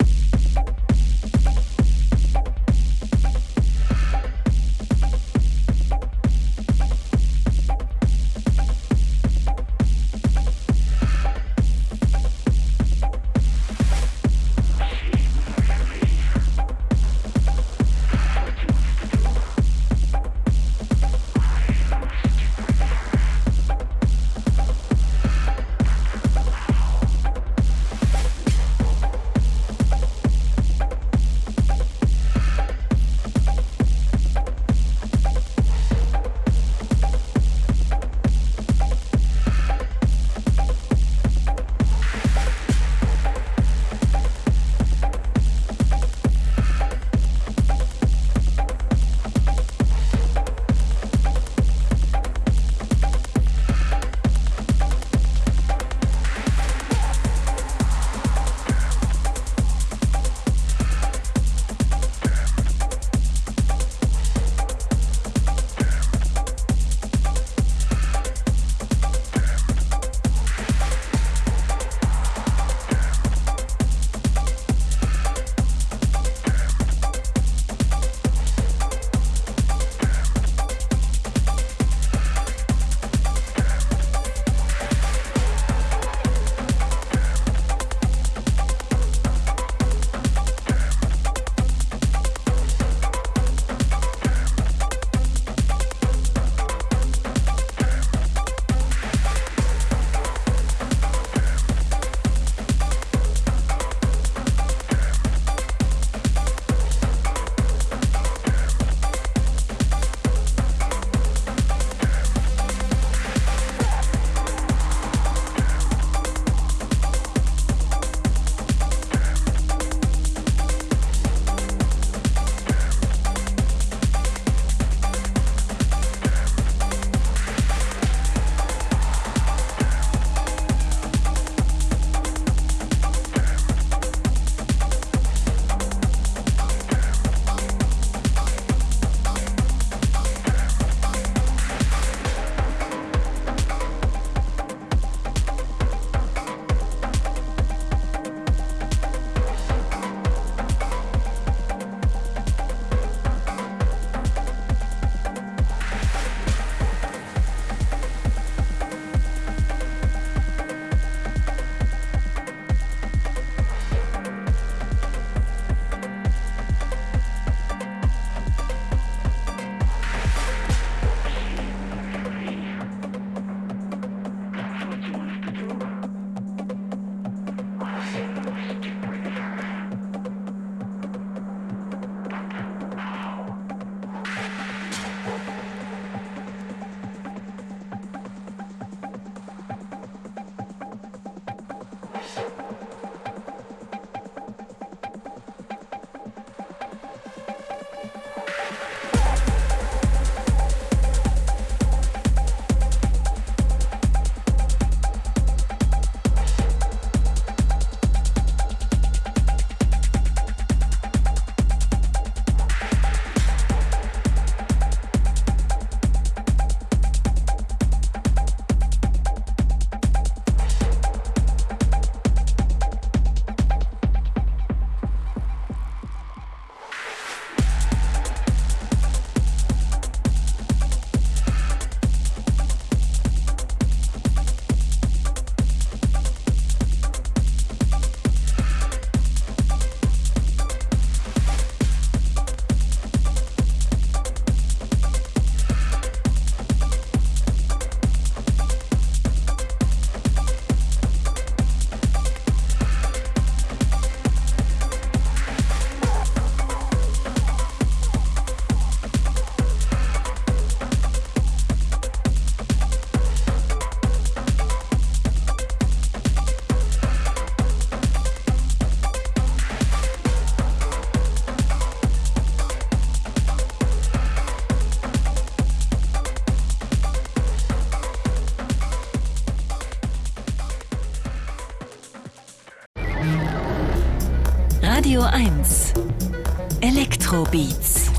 Elektrobeats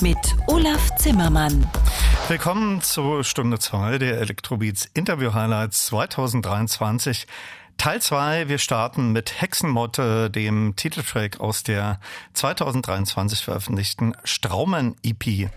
mit Olaf Zimmermann. Willkommen zu Stunde 2 der Elektrobeats Interview Highlights 2023. Teil 2, wir starten mit Hexenmotte, dem Titeltrack aus der 2023 veröffentlichten Straumen EP.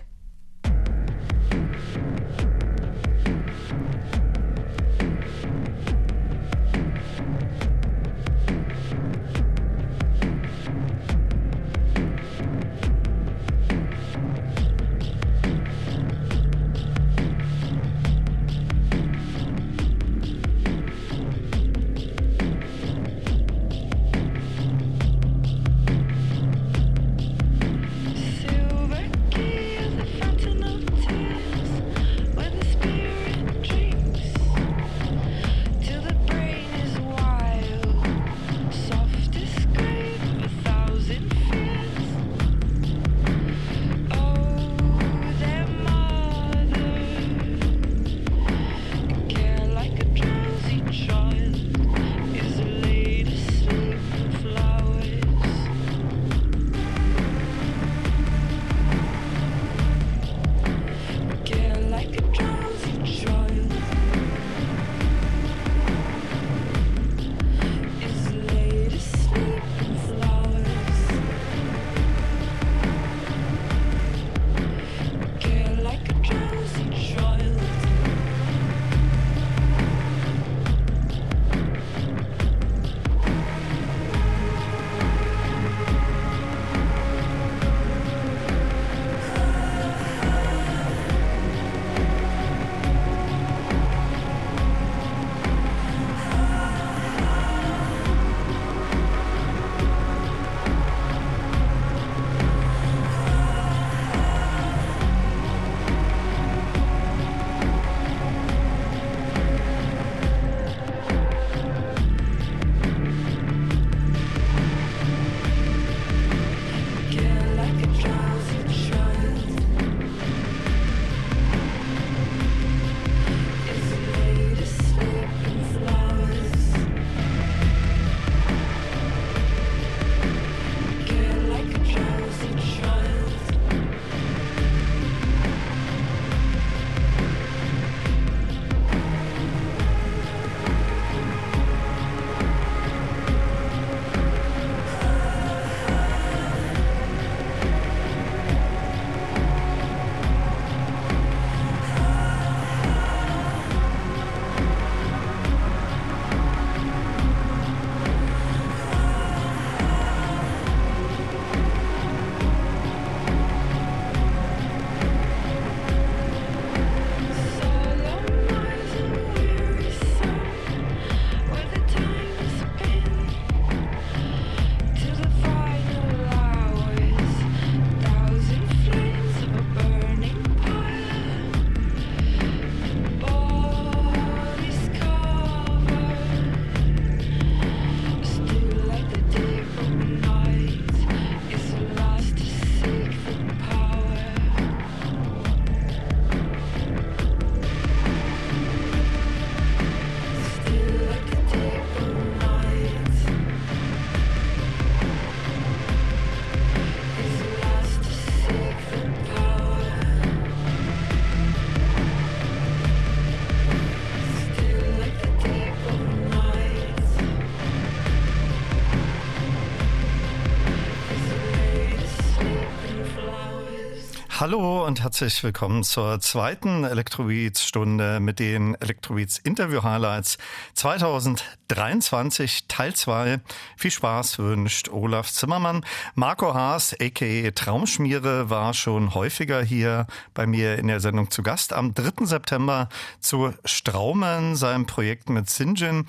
Hallo und herzlich willkommen zur zweiten Elektrobeats-Stunde mit den Elektrobeats Interview Highlights 2023 Teil 2. Viel Spaß wünscht Olaf Zimmermann. Marco Haas, a.k.a. Traumschmiere, war schon häufiger hier bei mir in der Sendung zu Gast. Am 3. September zu Straumen, seinem Projekt mit Sinjin.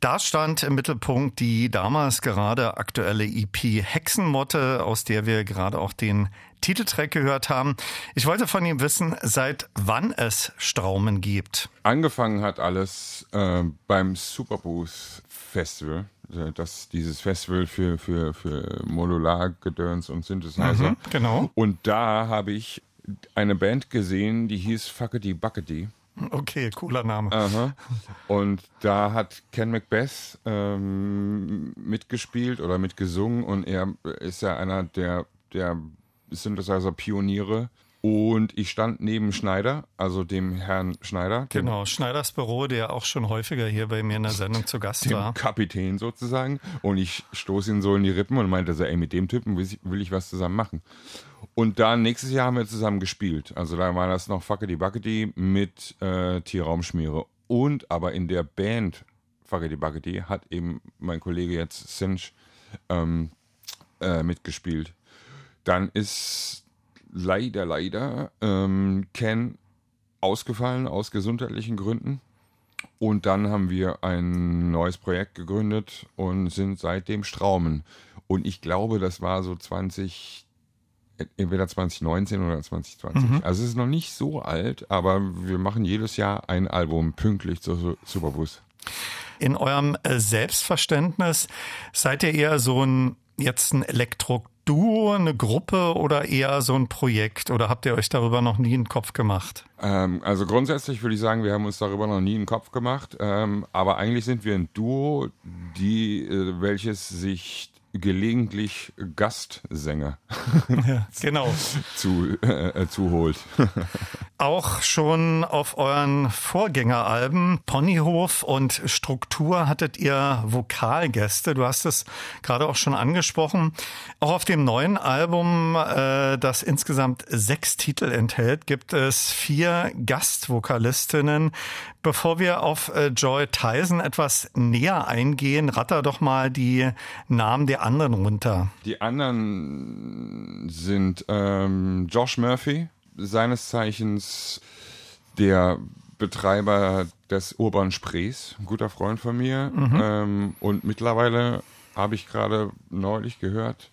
Da stand im Mittelpunkt die damals gerade aktuelle EP Hexenmotte, aus der wir gerade auch den Titeltrack gehört haben. Ich wollte von ihm wissen, seit wann es Straumen gibt. Angefangen hat alles äh, beim Superboost Festival. Äh, das, dieses Festival für, für, für Modular-Gedöns und Synthesizer. Mhm, genau. Und da habe ich eine Band gesehen, die hieß Fuckety Buckety. Okay, cooler Name. Aha. Und da hat Ken Macbeth ähm, mitgespielt oder mitgesungen und er ist ja einer der, der Synthesizer-Pioniere und ich stand neben Schneider, also dem Herrn Schneider. Genau, Schneiders Büro, der auch schon häufiger hier bei mir in der Sendung zu Gast dem war. Kapitän sozusagen. Und ich stoße ihn so in die Rippen und meinte so, ey, mit dem Typen will ich, will ich was zusammen machen. Und dann nächstes Jahr haben wir zusammen gespielt. Also da war das noch Fuckety Buckety mit äh, Tierraumschmiere. Und aber in der Band Fuckety Buckety hat eben mein Kollege jetzt Sinch ähm, äh, mitgespielt. Dann ist leider, leider ähm, Ken ausgefallen aus gesundheitlichen Gründen. Und dann haben wir ein neues Projekt gegründet und sind seitdem Straumen. Und ich glaube, das war so 20, entweder 2019 oder 2020. Mhm. Also es ist noch nicht so alt, aber wir machen jedes Jahr ein Album pünktlich zur Superbus. In eurem äh, Selbstverständnis seid ihr eher so ein jetzt ein Elektro Duo, eine Gruppe oder eher so ein Projekt? Oder habt ihr euch darüber noch nie einen Kopf gemacht? Ähm, also grundsätzlich würde ich sagen, wir haben uns darüber noch nie einen Kopf gemacht. Ähm, aber eigentlich sind wir ein Duo, die, äh, welches sich gelegentlich Gastsänger <laughs> ja, genau. zu, äh, äh zuholt. <laughs> Auch schon auf euren Vorgängeralben Ponyhof und Struktur hattet ihr Vokalgäste. Du hast es gerade auch schon angesprochen. Auch auf dem neuen Album, äh, das insgesamt sechs Titel enthält, gibt es vier Gastvokalistinnen. Bevor wir auf äh, Joy Tyson etwas näher eingehen, ratter doch mal die Namen der anderen runter. Die anderen sind ähm, Josh Murphy, seines Zeichens der Betreiber des Urban Sprees, ein guter Freund von mir. Mhm. Ähm, und mittlerweile habe ich gerade neulich gehört,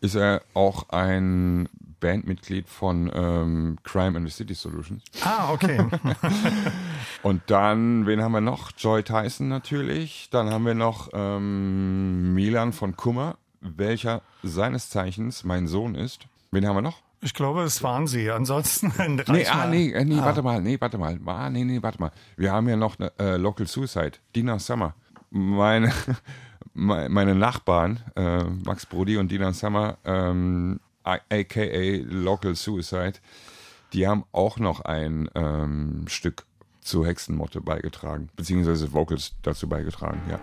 ist er auch ein Bandmitglied von ähm, Crime and the City Solutions. Ah, okay. <laughs> <laughs> und dann, wen haben wir noch? Joy Tyson natürlich. Dann haben wir noch ähm, Milan von Kummer, welcher seines Zeichens mein Sohn ist. Wen haben wir noch? Ich glaube, es waren sie. Ansonsten <laughs> nee, ah, nee, äh, nee, ah. warte mal, nee, warte mal. Ah, nee, nee, warte mal. Wir haben ja noch eine, äh, Local Suicide, Dina Summer. Meine, meine Nachbarn, äh, Max Brody und Dina Summer, ähm, aka Local Suicide, die haben auch noch ein ähm, Stück zu Hexenmotte beigetragen, beziehungsweise Vocals dazu beigetragen, ja.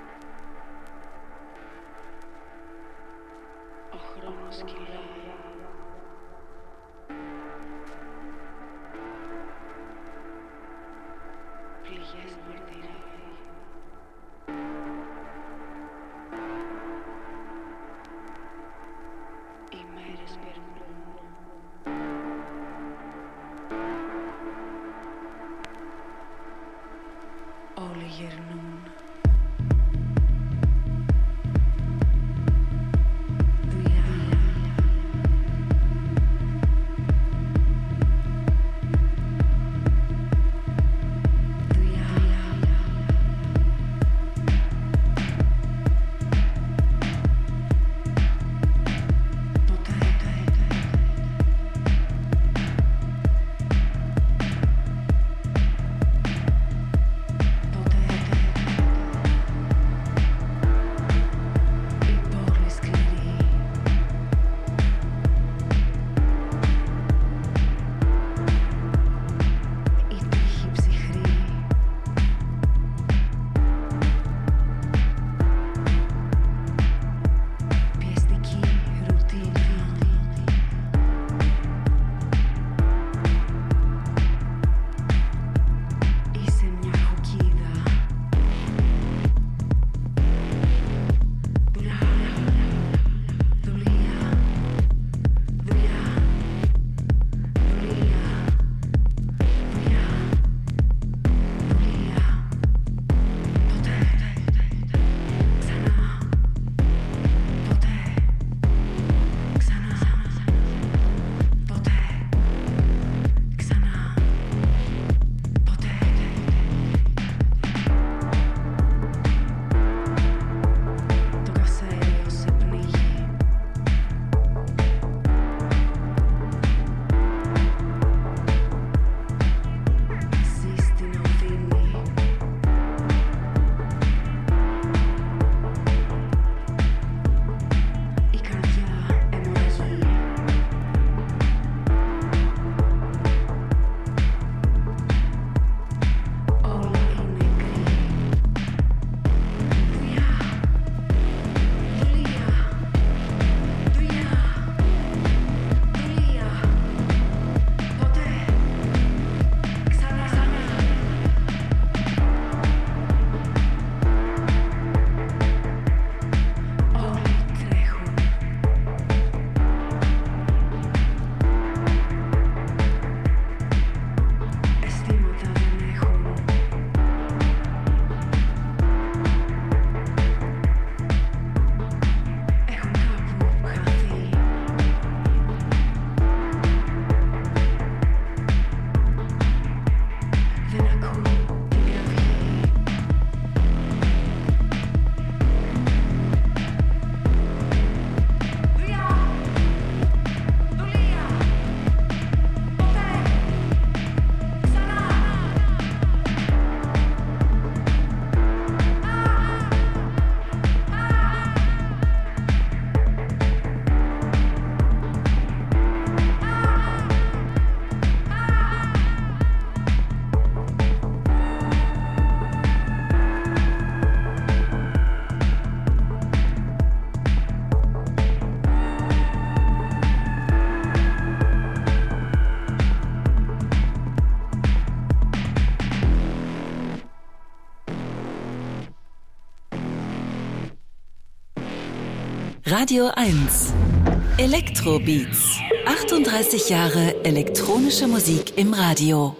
Radio 1. Elektrobeats. 38 Jahre elektronische Musik im Radio.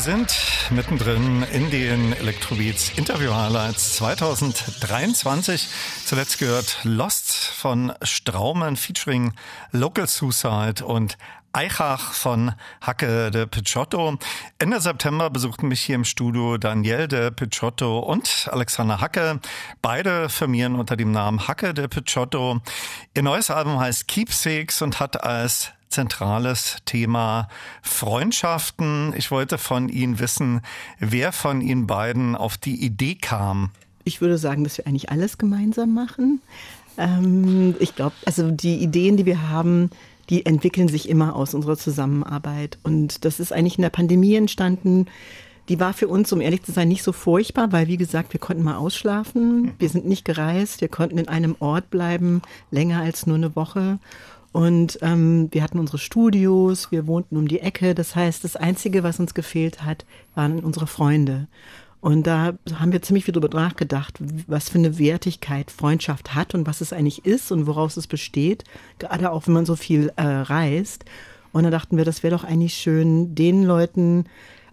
Wir sind mittendrin in den Electrobeats Interview Highlights 2023. Zuletzt gehört Lost von Straumen featuring Local Suicide und Eichach von Hacke de Picciotto. Ende September besuchten mich hier im Studio Daniel de Picciotto und Alexander Hacke. Beide firmieren unter dem Namen Hacke de Picciotto. Ihr neues Album heißt Keepsakes und hat als zentrales Thema Freundschaften. Ich wollte von Ihnen wissen, wer von Ihnen beiden auf die Idee kam. Ich würde sagen, dass wir eigentlich alles gemeinsam machen. Ähm, ich glaube, also die Ideen, die wir haben, die entwickeln sich immer aus unserer Zusammenarbeit. Und das ist eigentlich in der Pandemie entstanden. Die war für uns, um ehrlich zu sein, nicht so furchtbar, weil, wie gesagt, wir konnten mal ausschlafen. Wir sind nicht gereist. Wir konnten in einem Ort bleiben, länger als nur eine Woche. Und ähm, wir hatten unsere Studios, wir wohnten um die Ecke. Das heißt, das Einzige, was uns gefehlt hat, waren unsere Freunde. Und da haben wir ziemlich viel drüber nachgedacht, was für eine Wertigkeit Freundschaft hat und was es eigentlich ist und woraus es besteht, gerade auch wenn man so viel äh, reist. Und da dachten wir, das wäre doch eigentlich schön, den Leuten,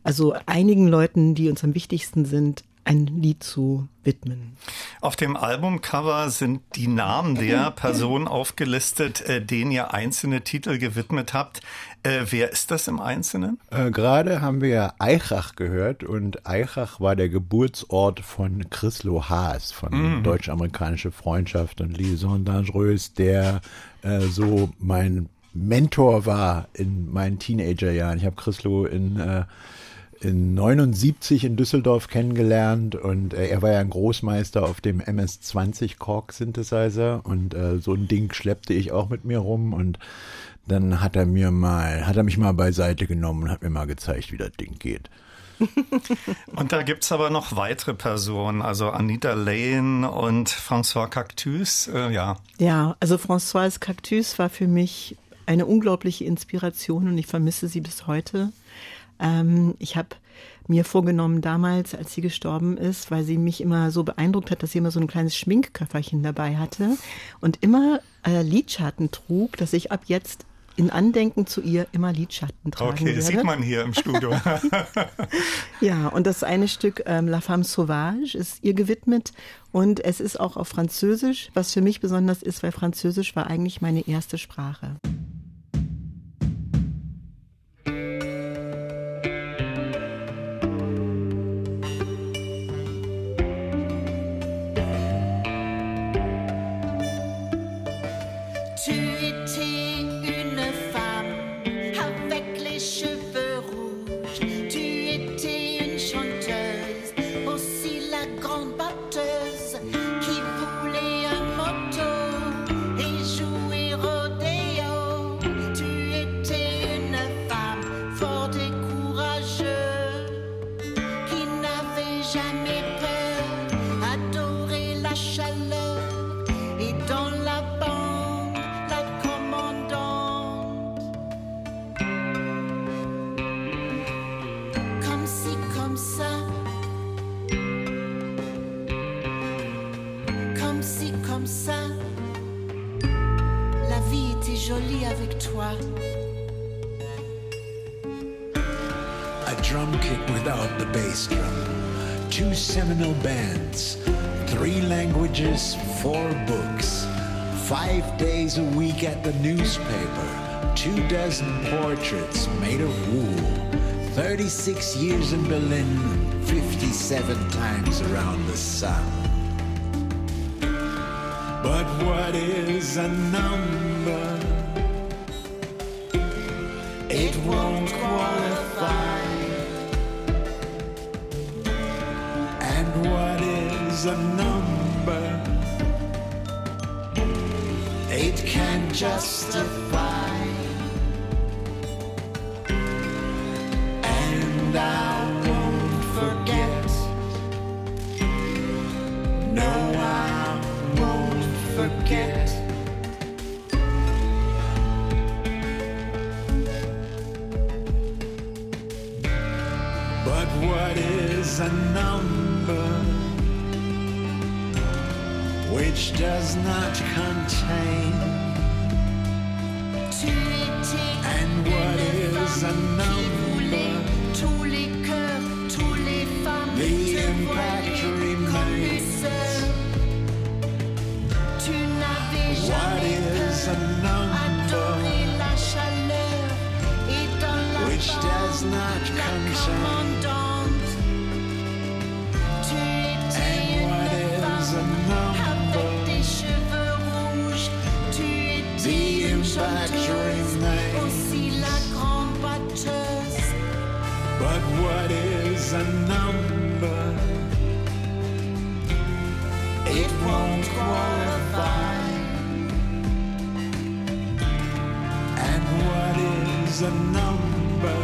also einigen Leuten, die uns am wichtigsten sind, ein Lied zu widmen. Auf dem Albumcover sind die Namen der <laughs> Personen aufgelistet, äh, denen ihr einzelne Titel gewidmet habt. Äh, wer ist das im Einzelnen? Äh, Gerade haben wir Eichach gehört und Eichach war der Geburtsort von Chrislo Haas von mhm. Deutsch-Amerikanische Freundschaft und Liaison Dangereuse, der äh, so mein Mentor war in meinen Teenagerjahren. Ich habe Chrislo in äh, in 79 in Düsseldorf kennengelernt und äh, er war ja ein Großmeister auf dem MS-20 Korg Synthesizer und äh, so ein Ding schleppte ich auch mit mir rum und dann hat er mir mal, hat er mich mal beiseite genommen und hat mir mal gezeigt, wie das Ding geht. <laughs> und da gibt es aber noch weitere Personen, also Anita Lane und François Cactus, äh, ja. Ja, also François Cactus war für mich eine unglaubliche Inspiration und ich vermisse sie bis heute. Ähm, ich habe mir vorgenommen damals, als sie gestorben ist, weil sie mich immer so beeindruckt hat, dass sie immer so ein kleines Schminkköfferchen dabei hatte und immer äh, Lidschatten trug, dass ich ab jetzt in Andenken zu ihr immer Lidschatten tragen okay, werde. Okay, sieht man hier im Studio. <laughs> ja, und das eine Stück ähm, La Femme Sauvage ist ihr gewidmet und es ist auch auf Französisch, was für mich besonders ist, weil Französisch war eigentlich meine erste Sprache. Seminal bands, three languages, four books, five days a week at the newspaper, two dozen portraits made of wool, 36 years in Berlin, 57 times around the sun. But what is a number? It won't qualify. Is a number it can justify. And I won't forget. No, I won't forget. But what is a number? which does not contain and what is a number? The impact remains. What is a number? Which does not contain a number?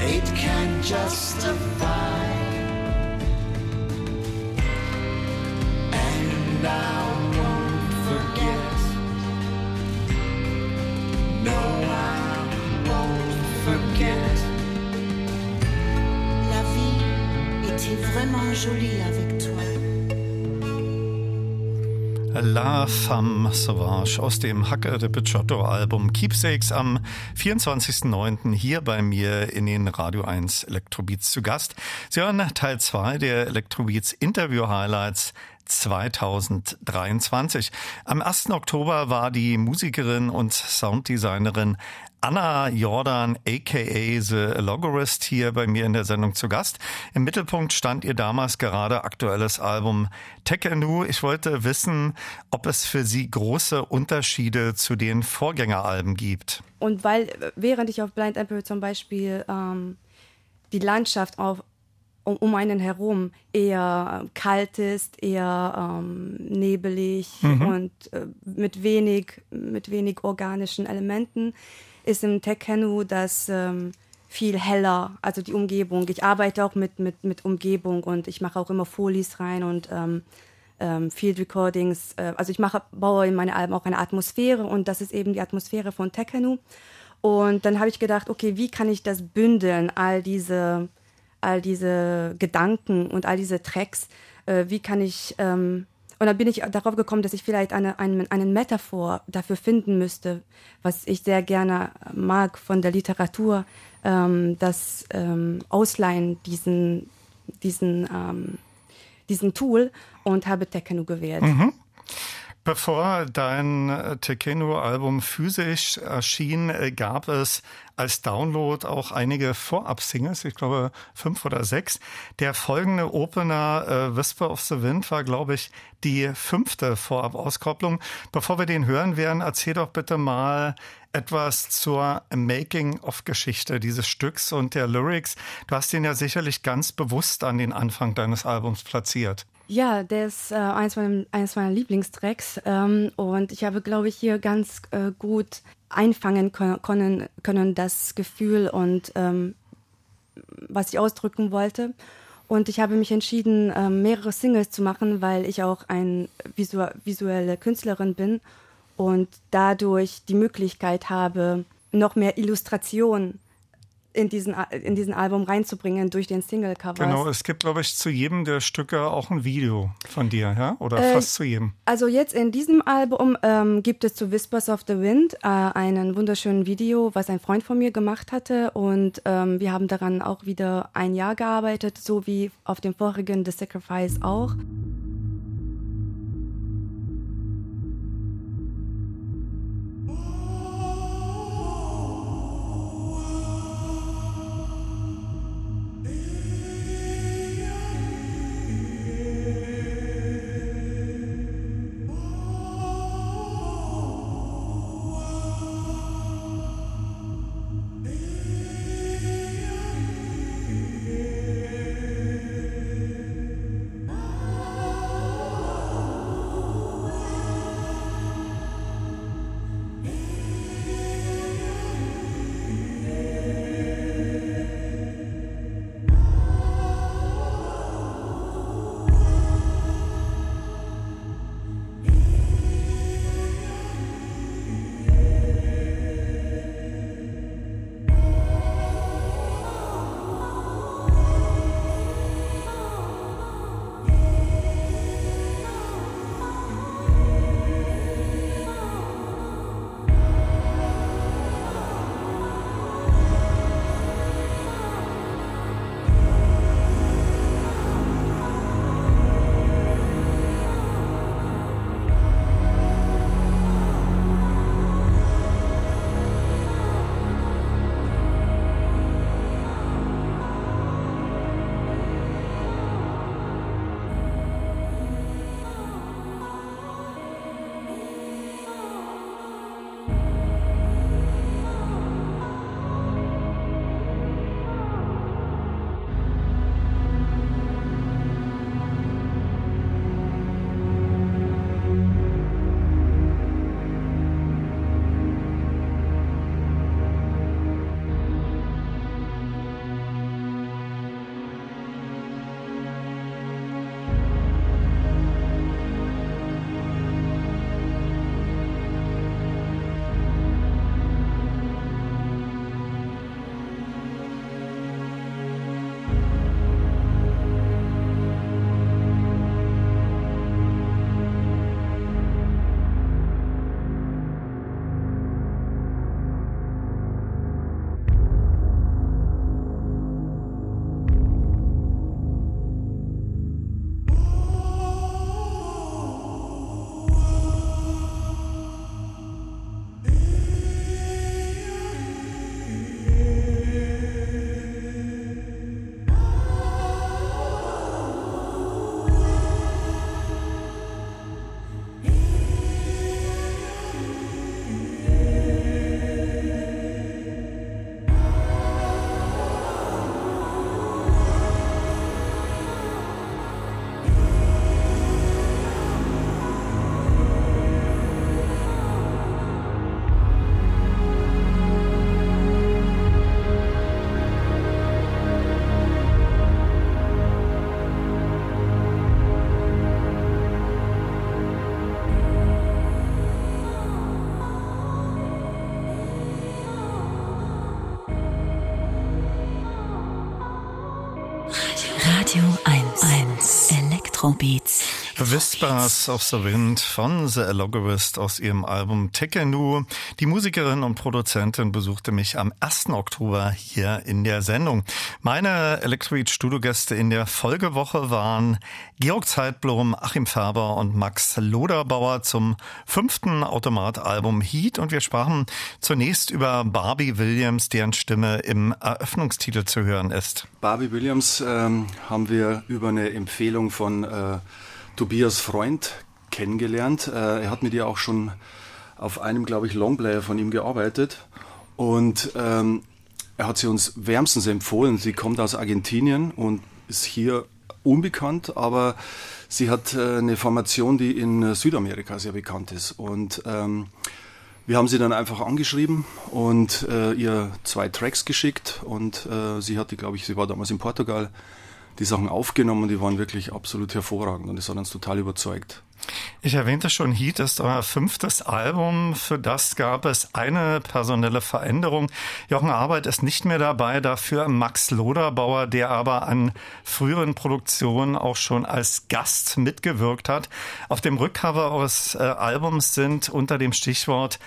It can justify. And I won't forget. No, I won't forget. La vie était vraiment jolie avec La Femme Sauvage aus dem Hacke de Picciotto Album Keepsakes am 24.09. hier bei mir in den Radio 1 Elektrobeats zu Gast. Sie hören Teil 2 der Elektrobeats Interview Highlights 2023. Am 1. Oktober war die Musikerin und Sounddesignerin Anna Jordan, aka The Logorist, hier bei mir in der Sendung zu Gast. Im Mittelpunkt stand ihr damals gerade aktuelles Album Tekenu. Ich wollte wissen, ob es für Sie große Unterschiede zu den Vorgängeralben gibt. Und weil, während ich auf Blind Emperor zum Beispiel ähm, die Landschaft auf, um, um einen herum eher kalt ist, eher ähm, nebelig Mhm. und äh, mit wenig, mit wenig organischen Elementen, ist im Tekenu das ähm, viel heller, also die Umgebung. Ich arbeite auch mit, mit, mit Umgebung und ich mache auch immer Folies rein und ähm, ähm, Field Recordings. Äh, also ich mache, baue in meine Alben auch eine Atmosphäre und das ist eben die Atmosphäre von Tekenu. Und dann habe ich gedacht, okay, wie kann ich das bündeln, all diese, all diese Gedanken und all diese Tracks, äh, wie kann ich, ähm, und dann bin ich darauf gekommen, dass ich vielleicht eine, einen, einen Metaphor dafür finden müsste, was ich sehr gerne mag von der Literatur, ähm, das ähm, Ausleihen diesen, diesen, ähm, diesen Tool und habe Tekenu gewählt. Mhm. Bevor dein äh, Tekeno-Album physisch erschien, äh, gab es als Download auch einige Vorab-Singles, ich glaube fünf oder sechs. Der folgende Opener äh, Whisper of the Wind war, glaube ich, die fünfte Vorab-Auskopplung. Bevor wir den hören werden, erzähl doch bitte mal etwas zur Making-of-Geschichte dieses Stücks und der Lyrics. Du hast den ja sicherlich ganz bewusst an den Anfang deines Albums platziert. Ja, der ist äh, eins, meiner, eins meiner Lieblingstracks ähm, und ich habe, glaube ich, hier ganz äh, gut einfangen können, können, das Gefühl und ähm, was ich ausdrücken wollte. Und ich habe mich entschieden, ähm, mehrere Singles zu machen, weil ich auch eine visu visuelle Künstlerin bin und dadurch die Möglichkeit habe, noch mehr Illustration in diesen, in diesen Album reinzubringen durch den Single-Cover. Genau, es gibt, glaube ich, zu jedem der Stücke auch ein Video von dir, ja? Oder Äh, fast zu jedem. Also jetzt in diesem Album ähm, gibt es zu Whispers of the Wind äh, einen wunderschönen Video, was ein Freund von mir gemacht hatte und ähm, wir haben daran auch wieder ein Jahr gearbeitet, so wie auf dem vorigen The Sacrifice auch. Electrobeats. Whispers of the Wind von The Allogerist aus ihrem Album Tekenu. Die Musikerin und Produzentin besuchte mich am 1. Oktober hier in der Sendung. Meine Electrobeat Studiogäste in der Folgewoche waren Georg Zeitblom, Achim Färber und Max Loderbauer zum fünften Automat-Album Heat und wir sprachen zunächst über Barbie Williams, deren Stimme im Eröffnungstitel zu hören ist. Barbie Williams ähm, haben wir über eine Empfehlung von äh, Tobias Freund kennengelernt. Äh, er hat mit ihr auch schon auf einem, glaube ich, Longplayer von ihm gearbeitet. Und ähm, er hat sie uns wärmstens empfohlen. Sie kommt aus Argentinien und ist hier unbekannt, aber sie hat äh, eine Formation, die in Südamerika sehr bekannt ist. Und ähm, wir haben sie dann einfach angeschrieben und äh, ihr zwei Tracks geschickt und äh, sie hatte, glaube ich, sie war damals in Portugal, die Sachen aufgenommen und die waren wirklich absolut hervorragend und das hat uns total überzeugt. Ich erwähnte schon, Heat ist euer fünftes Album. Für das gab es eine personelle Veränderung. Jochen Arbeit ist nicht mehr dabei, dafür Max Loderbauer, der aber an früheren Produktionen auch schon als Gast mitgewirkt hat. Auf dem Rückcover eures äh, Albums sind unter dem Stichwort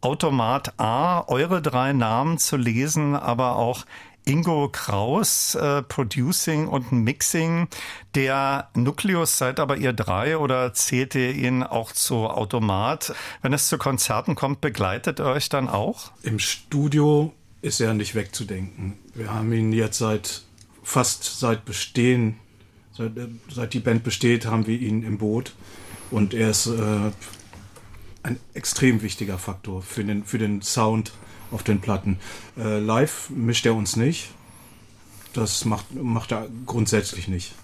Automat A eure drei Namen zu lesen, aber auch Ingo Kraus, äh, Producing und Mixing. Der Nukleus seid aber ihr drei oder zählt ihr ihn auch zu Automat? Wenn es zu Konzerten kommt, begleitet ihr euch dann auch? Im Studio ist er nicht wegzudenken. Wir haben ihn jetzt seit fast seit Bestehen, seit, äh, seit die Band besteht, haben wir ihn im Boot. Und er ist äh, ein extrem wichtiger Faktor für den, für den Sound auf den Platten. Äh, live mischt er uns nicht. Das macht, macht er grundsätzlich nicht.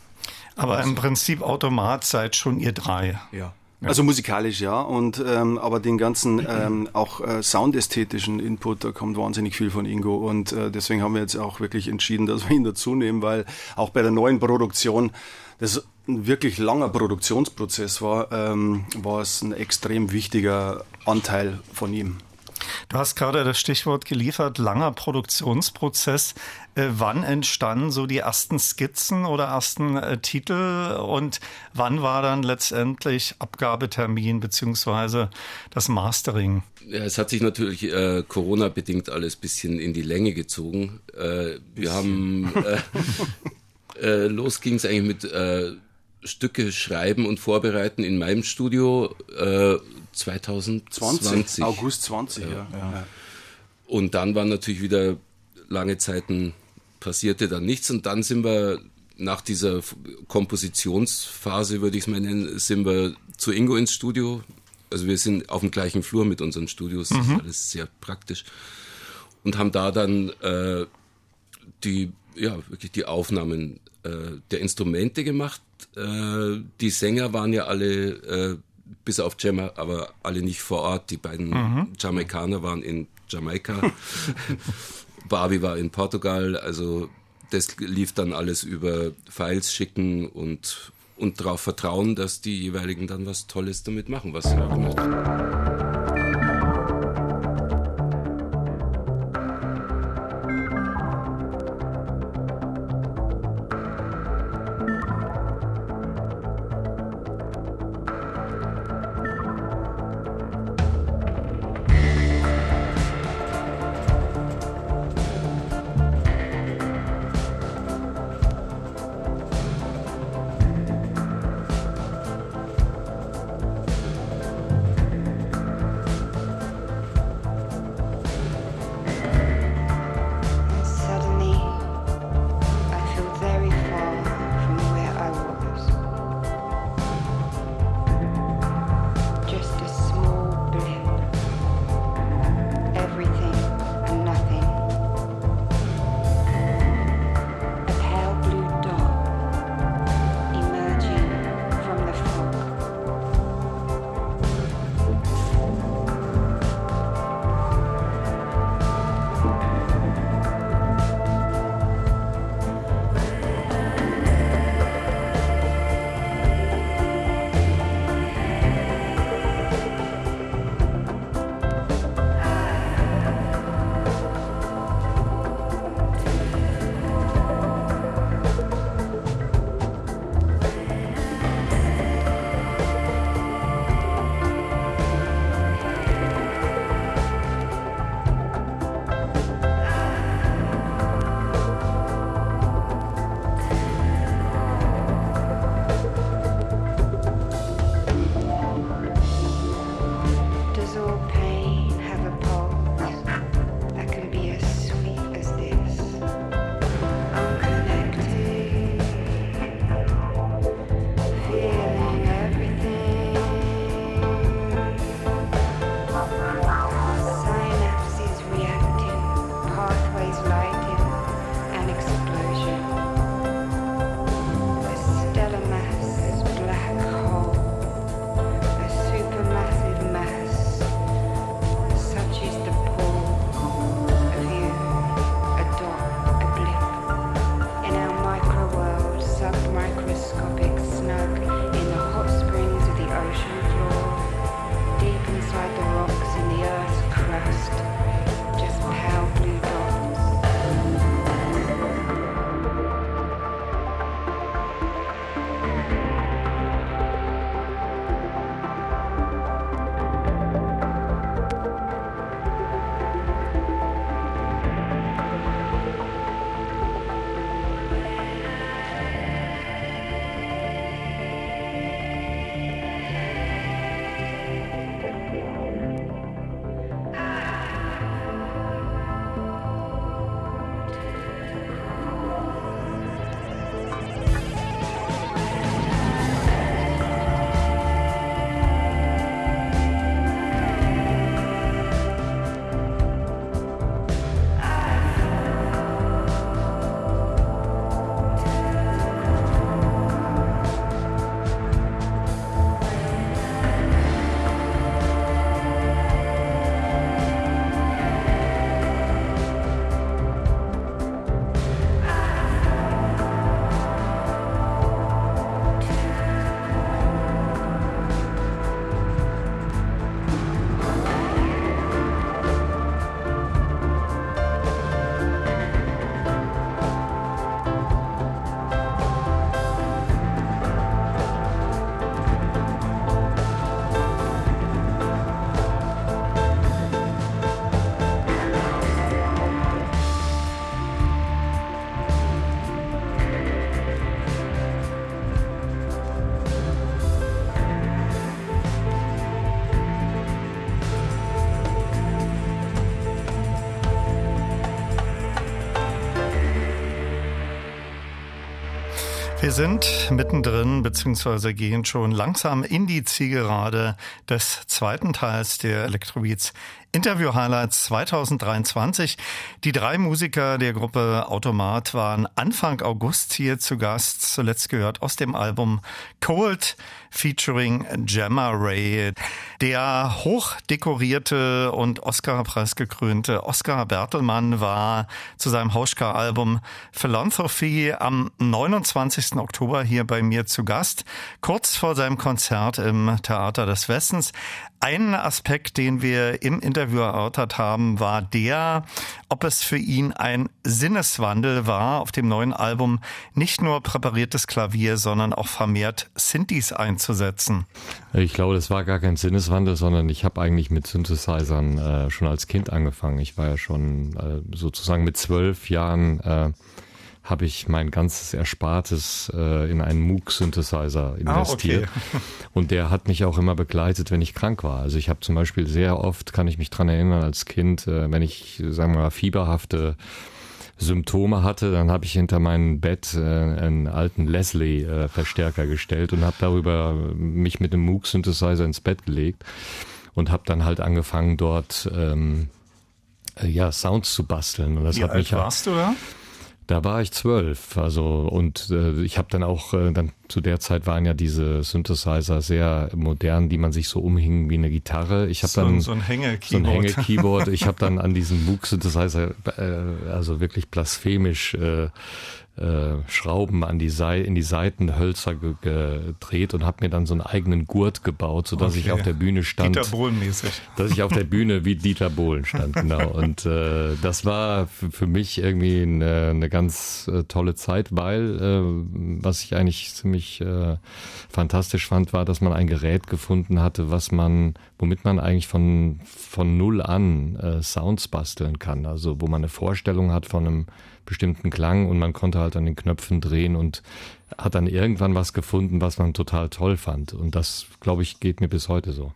Aber also. im Prinzip Automat seid schon ihr drei. Ja. Also musikalisch ja, und ähm, aber den ganzen ähm, auch äh, soundästhetischen Input, da kommt wahnsinnig viel von Ingo und äh, deswegen haben wir jetzt auch wirklich entschieden, dass wir ihn dazu nehmen, weil auch bei der neuen Produktion das ein wirklich langer Produktionsprozess war, ähm, war es ein extrem wichtiger Anteil von ihm. Du hast gerade das Stichwort geliefert, langer Produktionsprozess. Äh, wann entstanden so die ersten Skizzen oder ersten äh, Titel und wann war dann letztendlich Abgabetermin beziehungsweise das Mastering? Ja, es hat sich natürlich äh, Corona-bedingt alles bisschen in die Länge gezogen. Äh, wir haben äh, äh, los ging es eigentlich mit Stücke schreiben und vorbereiten in meinem Studio 2020. 20, August 20, ja. Ja. ja. Und dann waren natürlich wieder lange Zeiten passierte dann nichts und dann sind wir nach dieser Kompositionsphase, würde ich es mal nennen, sind wir zu Ingo ins Studio. Also wir sind auf dem gleichen Flur mit unseren Studios, mhm. das ist alles sehr praktisch. Und haben da dann äh, die, ja, wirklich die Aufnahmen äh, der Instrumente gemacht. Äh, die Sänger waren ja alle, äh, bis auf Gemma, aber alle nicht vor Ort. Die beiden mhm. Jamaikaner waren in Jamaika. <laughs> Barbie war in Portugal. Also das lief dann alles über Files schicken und, und darauf vertrauen, dass die jeweiligen dann was Tolles damit machen, was sie auch möchten. Wir sind mittendrin, beziehungsweise gehen schon langsam in die Zielgerade des zweiten Teils der Electrobeats Interview Highlights 2023. Die drei Musiker der Gruppe Automat waren Anfang August hier zu Gast, zuletzt gehört aus dem Album Cold featuring Gemma Ray. Der hochdekorierte und Oscar-Preis gekrönte Oscar Bertelmann war zu seinem Hauschka-Album Philanthropy am 29. Oktober hier bei mir zu Gast, kurz vor seinem Konzert im Theater des Westens. Ein Aspekt, den wir im Interview erörtert haben, war der, ob es für ihn ein Sinneswandel war, auf dem neuen Album nicht nur präpariertes Klavier, sondern auch vermehrt Synthes einzusetzen. Ich glaube, das war gar kein Sinneswandel, sondern ich habe eigentlich mit Synthesizern äh, schon als Kind angefangen. Ich war ja schon äh, sozusagen mit zwölf Jahren äh, habe ich mein ganzes Erspartes äh, in einen Moog-Synthesizer investiert. Ah, okay. <laughs> Und der hat mich auch immer begleitet, wenn ich krank war. Also ich habe zum Beispiel sehr oft, kann ich mich dran erinnern, als Kind, äh, wenn ich, sagen wir mal, fieberhafte Symptome hatte, dann habe ich hinter meinem Bett äh, einen alten Leslie-Verstärker äh, gestellt und habe darüber mich mit dem Moog-Synthesizer ins Bett gelegt und habe dann halt angefangen, dort ähm, äh, ja Sounds zu basteln. Und das Wie hat alt mich warst du da? Da war ich zwölf, also und äh, ich habe dann auch äh, dann zu der Zeit waren ja diese Synthesizer sehr modern, die man sich so umhing wie eine Gitarre. Ich habe so, dann so ein Hänge-Keyboard. So ein Hänge-Keyboard. ich habe dann an <laughs> diesem Moog Synthesizer äh, also wirklich blasphemisch äh, äh, Schrauben an die Sei in die Seitenhölzer ge gedreht und habe mir dann so einen eigenen Gurt gebaut, so dass okay. ich auf der Bühne stand. Dieter Bohlen mäßig. Dass ich auf der Bühne wie Dieter Bohlen stand, <laughs> genau. Und äh, das war für mich irgendwie eine, eine ganz äh, tolle Zeit, weil äh, was ich eigentlich ziemlich äh, fantastisch fand, war, dass man ein Gerät gefunden hatte, was man, womit man eigentlich von von null an äh, Sounds basteln kann. Also wo man eine Vorstellung hat von einem bestimmten Klang und man konnte halt an den Knöpfen drehen und hat dann irgendwann was gefunden, was man total toll fand. Und das, glaube ich, geht mir bis heute so.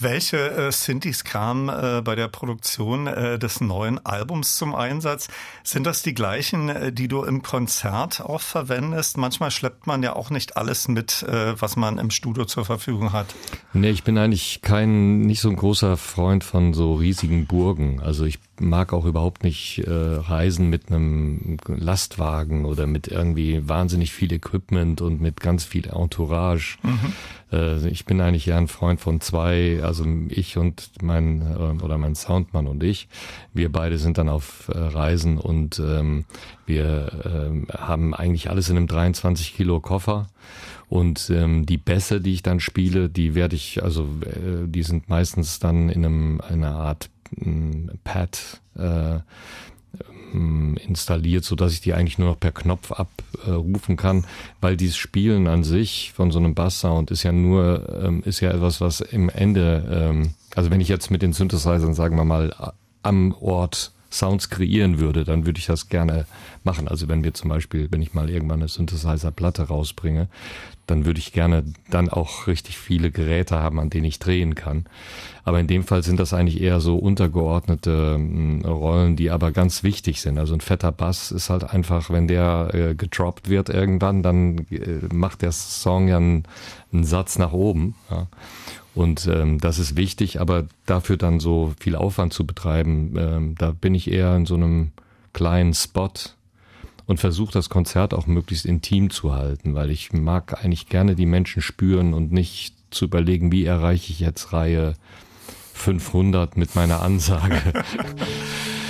Welche äh, Synthes kamen äh, bei der Produktion äh, des neuen Albums zum Einsatz? Sind das die gleichen, äh, die du im Konzert auch verwendest? Manchmal schleppt man ja auch nicht alles mit, äh, was man im Studio zur Verfügung hat. Nee, ich bin eigentlich kein, nicht so ein großer Freund von so riesigen Burgen. Also ich mag auch überhaupt nicht äh, reisen mit einem Lastwagen oder mit irgendwie wahnsinnig viel Equipment und mit ganz viel Entourage. Mhm. Äh, ich bin eigentlich eher ein Freund von zwei, also ich und mein äh, oder mein Soundmann und ich. Wir beide sind dann auf äh, Reisen und ähm, wir äh, haben eigentlich alles in einem 23 Kilo Koffer. Und ähm, die Bässe, die ich dann spiele, die werde ich, also äh, die sind meistens dann in einem einer Art Pad äh, ähm, installiert, so dass ich die eigentlich nur noch per Knopf abrufen kann, weil dieses Spielen an sich von so einem Basssound ist ja nur ähm, ist ja etwas, was im Ende, ähm, also wenn ich jetzt mit den Synthesizern sagen wir mal am Ort Sounds kreieren würde, dann würde ich das gerne machen. Also wenn wir zum Beispiel, wenn ich mal irgendwann eine Synthesizer-Platte rausbringe, dann würde ich gerne dann auch richtig viele Geräte haben, an denen ich drehen kann. Aber in dem Fall sind das eigentlich eher so untergeordnete äh, Rollen, die aber ganz wichtig sind. Also ein fetter Bass ist halt einfach, wenn der äh, gedroppt wird irgendwann, dann äh, macht der Song ja einen, einen Satz nach oben. Ja. Und ähm, das ist wichtig, aber dafür dann so viel Aufwand zu betreiben, ähm, da bin ich eher in so einem kleinen Spot und versuche das Konzert auch möglichst intim zu halten, weil ich mag eigentlich gerne die Menschen spüren und nicht zu überlegen, wie erreiche ich jetzt Reihe 500 mit meiner Ansage. <laughs>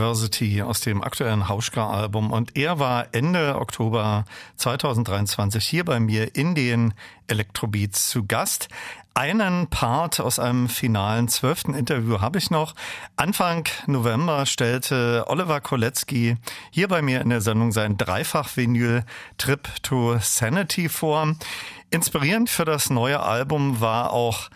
Diversity aus dem aktuellen Hauschka-Album und er war Ende Oktober 2023 hier bei mir in den Electrobeats zu Gast. Einen Part aus einem finalen zwölften Interview habe ich noch. Anfang November stellte Oliver Kolecki hier bei mir in der Sendung sein Dreifach-Vinyl Trip to Sanity vor. Inspirierend für das neue Album war auch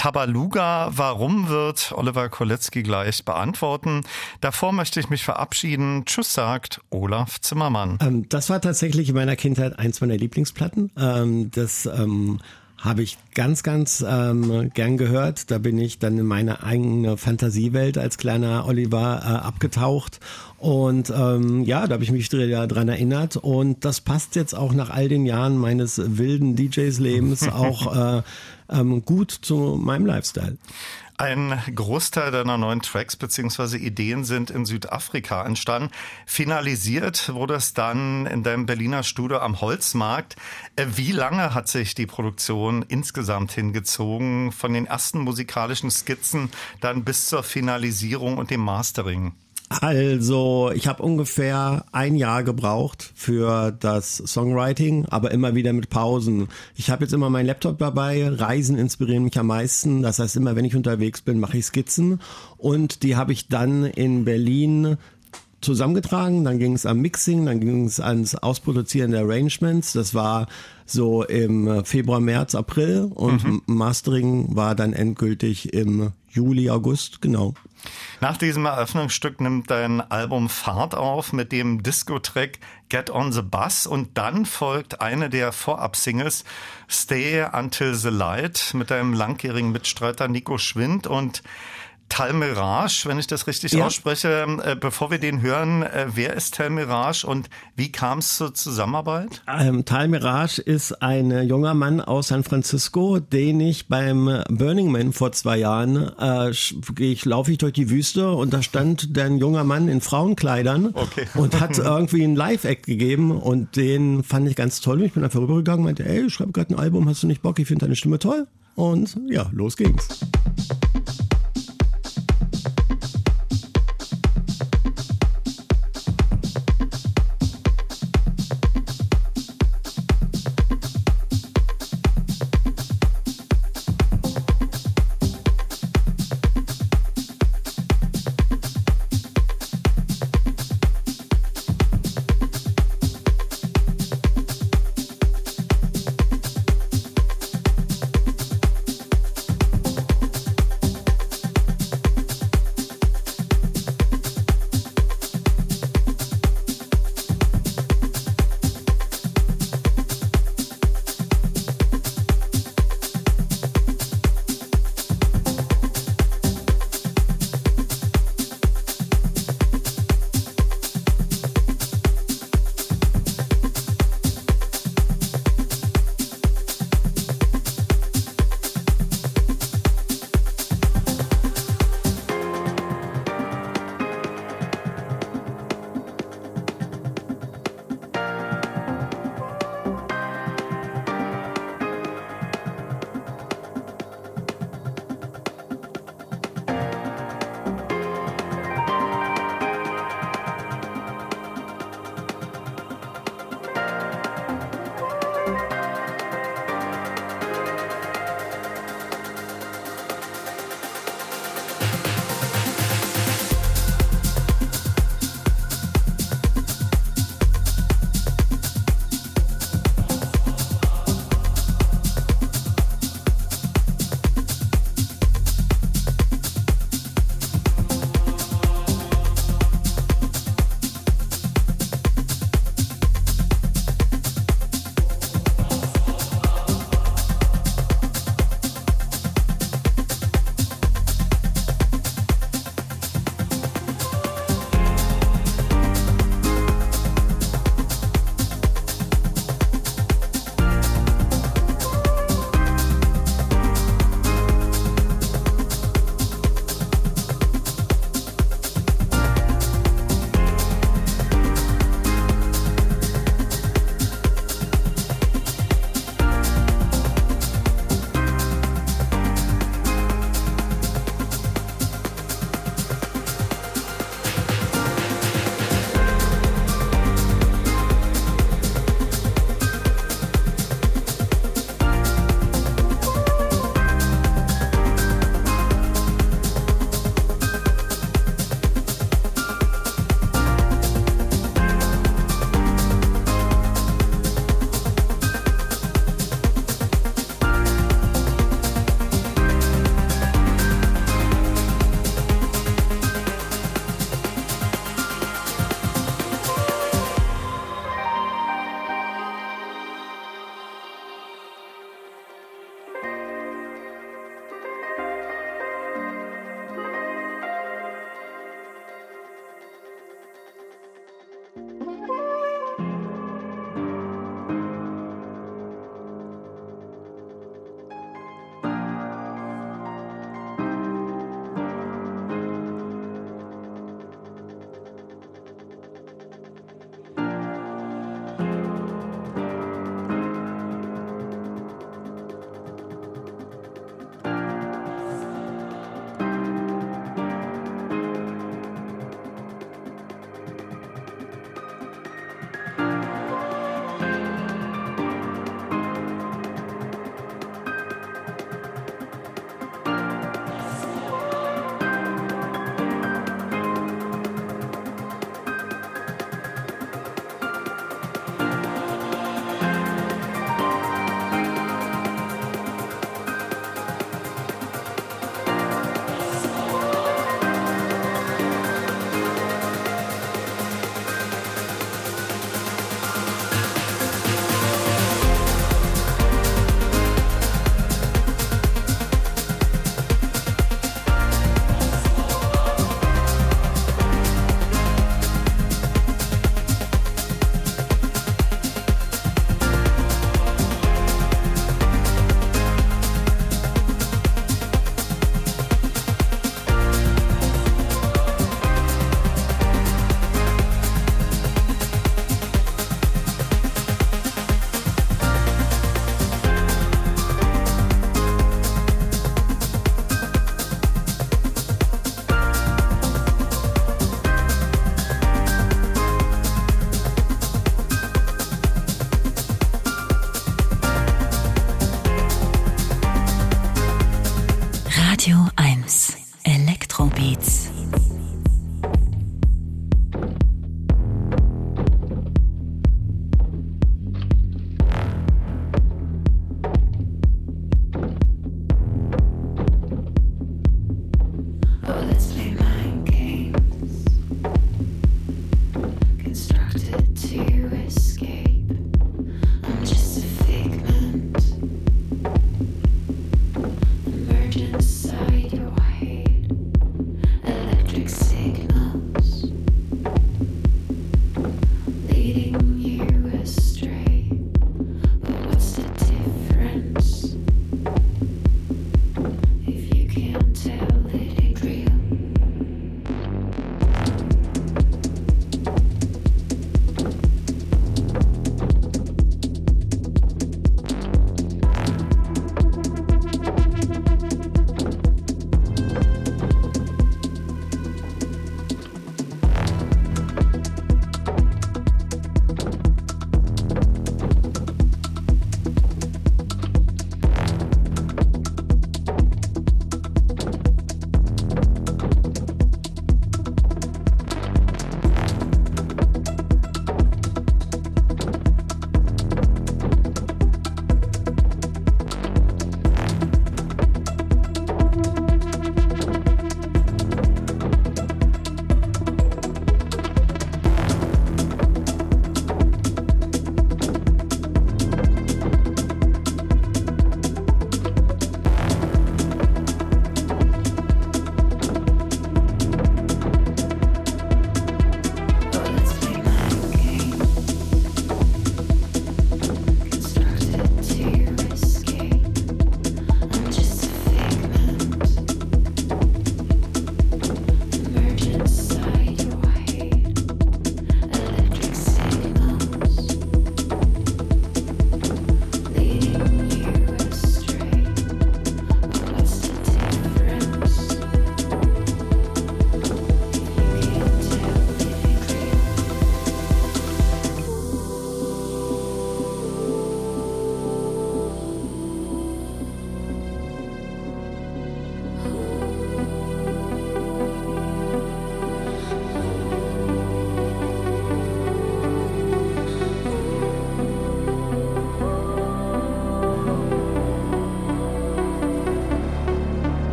Tabaluga. Warum wird Oliver Kolecki gleich beantworten? Davor möchte ich mich verabschieden. Tschüss sagt Olaf Zimmermann. Ähm, das war tatsächlich in meiner Kindheit eins meiner Lieblingsplatten. Ähm, das ähm, habe ich ganz, ganz ähm, gern gehört. Da bin ich dann in meine eigene Fantasiewelt als kleiner Oliver äh, abgetaucht. Und ähm, ja, da habe ich mich dran erinnert. Und das passt jetzt auch nach all den Jahren meines wilden DJs-Lebens <laughs> auch äh, ähm, gut zu meinem Lifestyle. Ein Großteil deiner neuen Tracks bzw. Ideen sind in Südafrika entstanden. Finalisiert wurde es dann in deinem Berliner Studio am Holzmarkt. Äh, wie lange hat sich die Produktion insgesamt hingezogen, von den ersten musikalischen Skizzen dann bis zur Finalisierung und dem Mastering? Also, ich habe ungefähr ein Jahr gebraucht für das Songwriting, aber immer wieder mit Pausen. Ich habe jetzt immer meinen Laptop dabei, Reisen inspirieren mich am meisten. Das heißt, immer wenn ich unterwegs bin, mache ich Skizzen und die habe ich dann in Berlin zusammengetragen, dann ging es am Mixing, dann ging es ans Ausproduzieren der Arrangements. Das war so im Februar, März, April und mhm. Mastering war dann endgültig im Juli, August, genau. Nach diesem Eröffnungsstück nimmt dein Album Fahrt auf mit dem Disco-Track Get on the Bus und dann folgt eine der Vorab-Singles Stay Until the Light mit deinem langjährigen Mitstreiter Nico Schwind und Tal Mirage, wenn ich das richtig ja. ausspreche. Äh, bevor wir den hören, äh, wer ist Tal Mirage und wie kam es zur Zusammenarbeit? Ähm, Tal Mirage ist ein äh, junger Mann aus San Francisco, den ich beim Burning Man vor zwei Jahren, äh, ich laufe ich durch die Wüste und da stand ein junger Mann in Frauenkleidern okay. und hat <laughs> irgendwie einen Live-Act gegeben und den fand ich ganz toll. Ich bin einfach rübergegangen und meinte, ey, ich schreibe gerade ein Album, hast du nicht Bock? Ich finde deine Stimme toll. Und ja, los ging's.